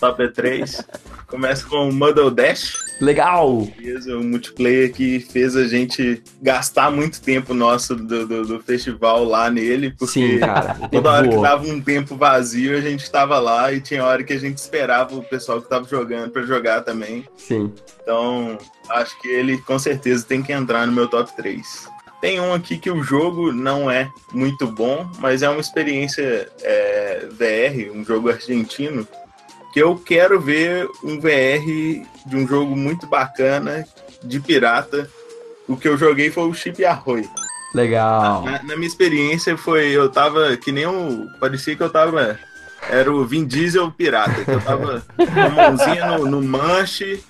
Top 3 começa com o Muddle Dash. Legal! O multiplayer que fez a gente gastar muito tempo nosso do, do, do festival lá nele, porque Sim, cara. toda hora que dava um tempo vazio a gente tava lá e tinha hora que a gente esperava o pessoal que tava jogando pra jogar também. Sim. Então, acho que ele com certeza tem que entrar no meu top 3. Tem um aqui que o jogo não é muito bom, mas é uma experiência é, VR, um jogo argentino, que eu quero ver um VR de um jogo muito bacana, de pirata. O que eu joguei foi o Chip Arroy. Legal. Na, na minha experiência foi, eu tava que nem o. Parecia que eu tava. Era o Vin Diesel pirata, que eu tava com uma mãozinha no, no manche,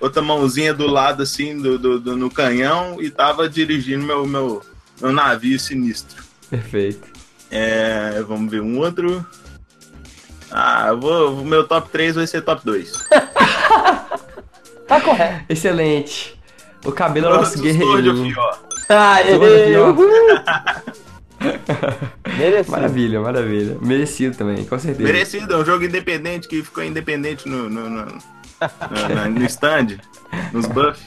outra mãozinha do lado assim, do, do- do- no canhão, e tava dirigindo meu, meu, meu navio sinistro. Perfeito. É, vamos ver um outro. Ah, vou. O meu top 3 vai ser top 2. Tá correto. Excelente. O cabelo é o nosso Sword of uhul. Merecido. Maravilha, maravilha. Merecido também, com certeza. Merecido, é um jogo independente que ficou independente no, no, no- no, stand, nos buffs.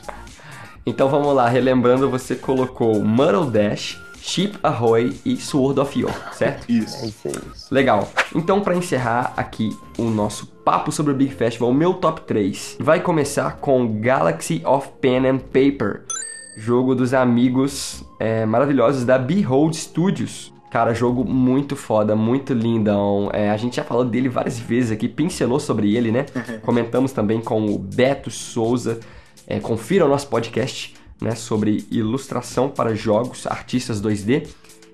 Então vamos lá, relembrando, você colocou Muddle Dash, Ship Ahoy e Sword of Yore, certo? É Isso. isso aí. Legal. Então, pra encerrar aqui o nosso papo sobre o Big Festival, o meu top 3 vai começar com Galaxy of Pen and Paper, jogo dos amigos é, maravilhosos da Behold Studios. Cara, jogo muito foda, muito lindão. É, a gente já falou dele várias vezes aqui, pincelou sobre ele, né? Comentamos também com o Beto Souza. É, confira o nosso podcast né, sobre ilustração para jogos, artistas 2D.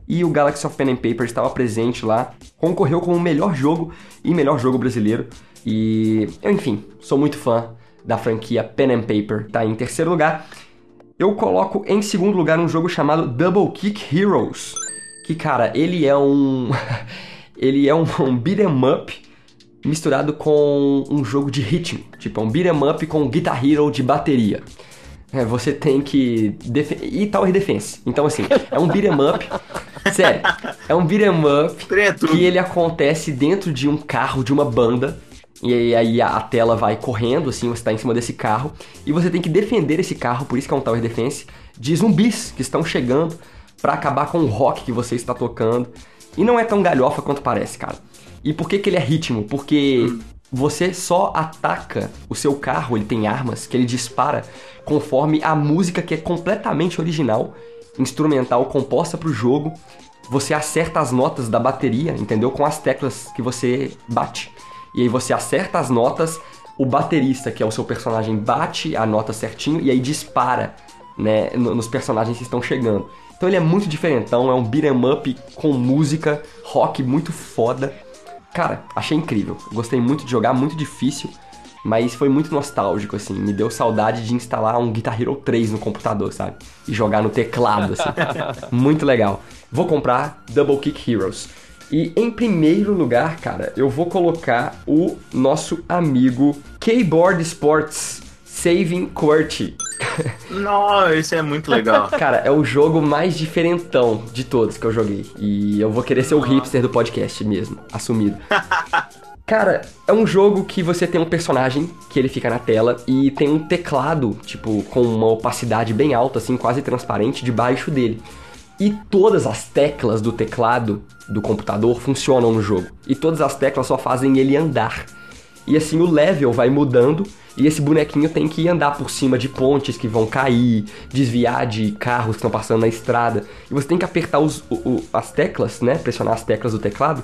E o Galaxy of Pen and Paper estava presente lá, concorreu como o melhor jogo e melhor jogo brasileiro. E eu, enfim, sou muito fã da franquia Pen and Paper. Tá em terceiro lugar. Eu coloco em segundo lugar um jogo chamado Double Kick Heroes. Que, cara, ele é um. ele é um, um beat'em up misturado com um jogo de ritmo. Tipo, é um beat'em up com Guitar Hero de bateria. É, você tem que. E Tower Defense. Então, assim, é um beat'em up. Sério, é um beat'em up tudo. que ele acontece dentro de um carro de uma banda. E aí a tela vai correndo, assim, você tá em cima desse carro. E você tem que defender esse carro, por isso que é um Tower Defense, de zumbis que estão chegando pra acabar com o rock que você está tocando. E não é tão galhofa quanto parece, cara. E por que, que ele é ritmo? Porque você só ataca o seu carro, ele tem armas que ele dispara conforme a música que é completamente original, instrumental, composta pro jogo. Você acerta as notas da bateria, entendeu? Com as teclas que você bate. E aí você acerta as notas, o baterista, que é o seu personagem, bate a nota certinho e aí dispara, né, no- nos personagens que estão chegando. Então ele é muito diferentão, é um beat'em up com música, rock muito foda. Cara, achei incrível. Gostei muito de jogar, muito difícil, mas foi muito nostálgico, assim. Me deu saudade de instalar um Guitar Hero 3 no computador, sabe? E jogar no teclado, assim. muito legal. Vou comprar Double Kick Heroes. E em primeiro lugar, cara, eu vou colocar o nosso amigo Keyboard Sports Saving QWERTY. Nossa, esse é muito legal. Cara, é o jogo mais diferentão de todos que eu joguei. E eu vou querer ser o hipster do podcast mesmo, assumido. Cara, é um jogo que você tem um personagem que ele fica na tela e tem um teclado, tipo, com uma opacidade bem alta, assim, quase transparente, debaixo dele. E todas as teclas do teclado do computador funcionam no jogo. E todas as teclas só fazem ele andar. E assim o level vai mudando e esse bonequinho tem que andar por cima de pontes que vão cair, desviar de carros que estão passando na estrada. E você tem que apertar os- o- o- as teclas, né? Pressionar as teclas do teclado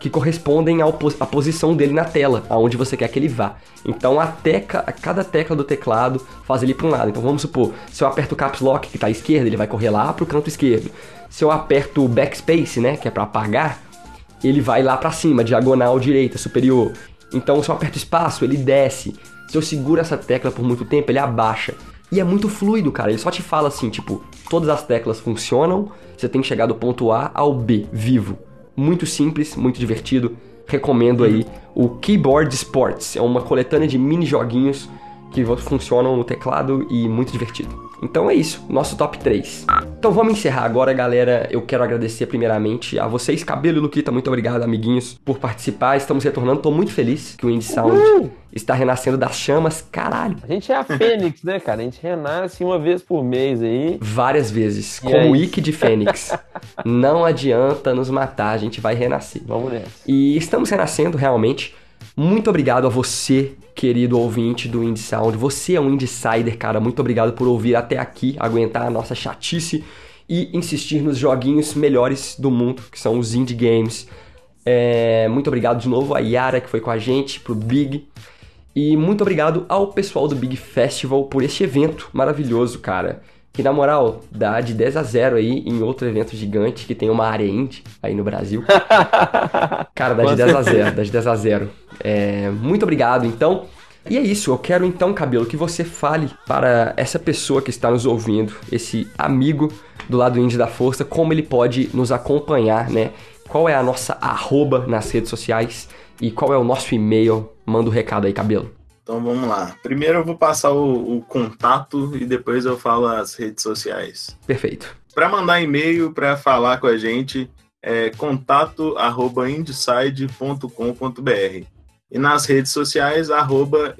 que correspondem ao pos- à posição dele na tela, aonde você quer que ele vá. Então a teca, a cada tecla do teclado faz ele para um lado. Então vamos supor, se eu aperto o caps lock que está à esquerda, ele vai correr lá para o canto esquerdo. Se eu aperto o backspace, né, que é para apagar, ele vai lá pra cima, diagonal direita, superior. Então, se eu aperto espaço, ele desce. Se eu seguro essa tecla por muito tempo, ele abaixa. E é muito fluido, cara. Ele só te fala assim, tipo, todas as teclas funcionam, você tem que chegar do ponto A ao B, vivo. Muito simples, muito divertido. Recomendo aí o Keyboard Sports. É uma coletânea de mini joguinhos que funcionam no teclado e muito divertido. Então é isso, nosso top 3. Então vamos encerrar agora, galera. Eu quero agradecer primeiramente a vocês, Cabelo e Luquita, muito obrigado, amiguinhos, por participar. Estamos retornando, tô muito feliz que o Indie Sound está renascendo das chamas, caralho. A gente é a Fênix, né, cara? A gente renasce uma vez por mês aí. Várias vezes, E como aí? o Ike de Fênix. Não adianta nos matar, a gente vai renascer. Vamos nessa. E estamos renascendo realmente. Muito obrigado a você, querido ouvinte do Indie Sound. Você é um Indie-Sider, cara. Muito obrigado por ouvir até aqui, aguentar a nossa chatice e insistir nos joguinhos melhores do mundo, que são os Indie Games. É, muito obrigado de novo a Yara, que foi com a gente, pro Big. E muito obrigado ao pessoal do Big Festival por este evento maravilhoso, cara. Que na moral, dá de 10 a 0 aí em outro evento gigante que tem uma área indie aí no Brasil. Cara, dá de Com 10 a certeza. 0, dá de 10 a 0. É, muito obrigado, então. E é isso, eu quero então, Cabelo, que você fale para essa pessoa que está nos ouvindo, esse amigo do lado indie da força, como ele pode nos acompanhar, né? Qual é a nossa arroba nas redes sociais e qual é o nosso e-mail? Manda o recado aí, Cabelo. Então vamos lá. Primeiro eu vou passar o, o contato e depois eu falo as redes sociais. Perfeito. Para mandar e-mail, para falar com a gente, é contato@indeside.com.br. E nas redes sociais, arroba.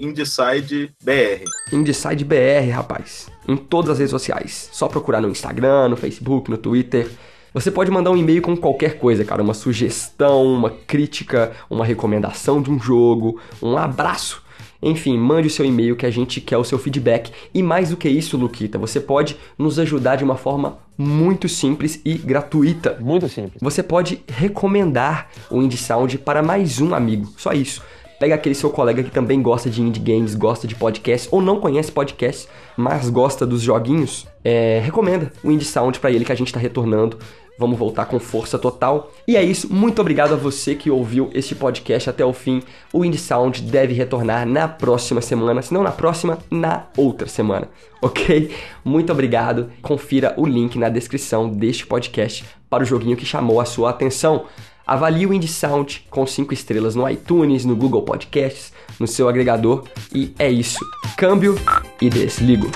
IndeCideBR, rapaz. Em todas as redes sociais. Só procurar no Instagram, no Facebook, no Twitter. Você pode mandar um e-mail com qualquer coisa, cara. Uma sugestão, uma crítica, uma recomendação de um jogo, um abraço. Enfim, mande o seu e-mail que a gente quer o seu feedback. E mais do que isso, Luquita, você pode nos ajudar de uma forma muito simples e gratuita. Muito simples. Você pode recomendar o Indie Sound para mais um amigo. Só isso. Pega aquele seu colega que também gosta de indie games, gosta de podcast ou não conhece podcast, mas gosta dos joguinhos. É, recomenda o Indie Sound para ele que a gente está retornando. Vamos voltar com força total. E é isso. Muito obrigado a você que ouviu este podcast até o fim. O Indie Sound deve retornar na próxima semana, se não na próxima, na outra semana. Ok? Muito obrigado. Confira o link na descrição deste podcast para o joguinho que chamou a sua atenção. Avalie o Indie Sound com 5 estrelas no iTunes, no Google Podcasts, no seu agregador. E é isso. Câmbio e desligo.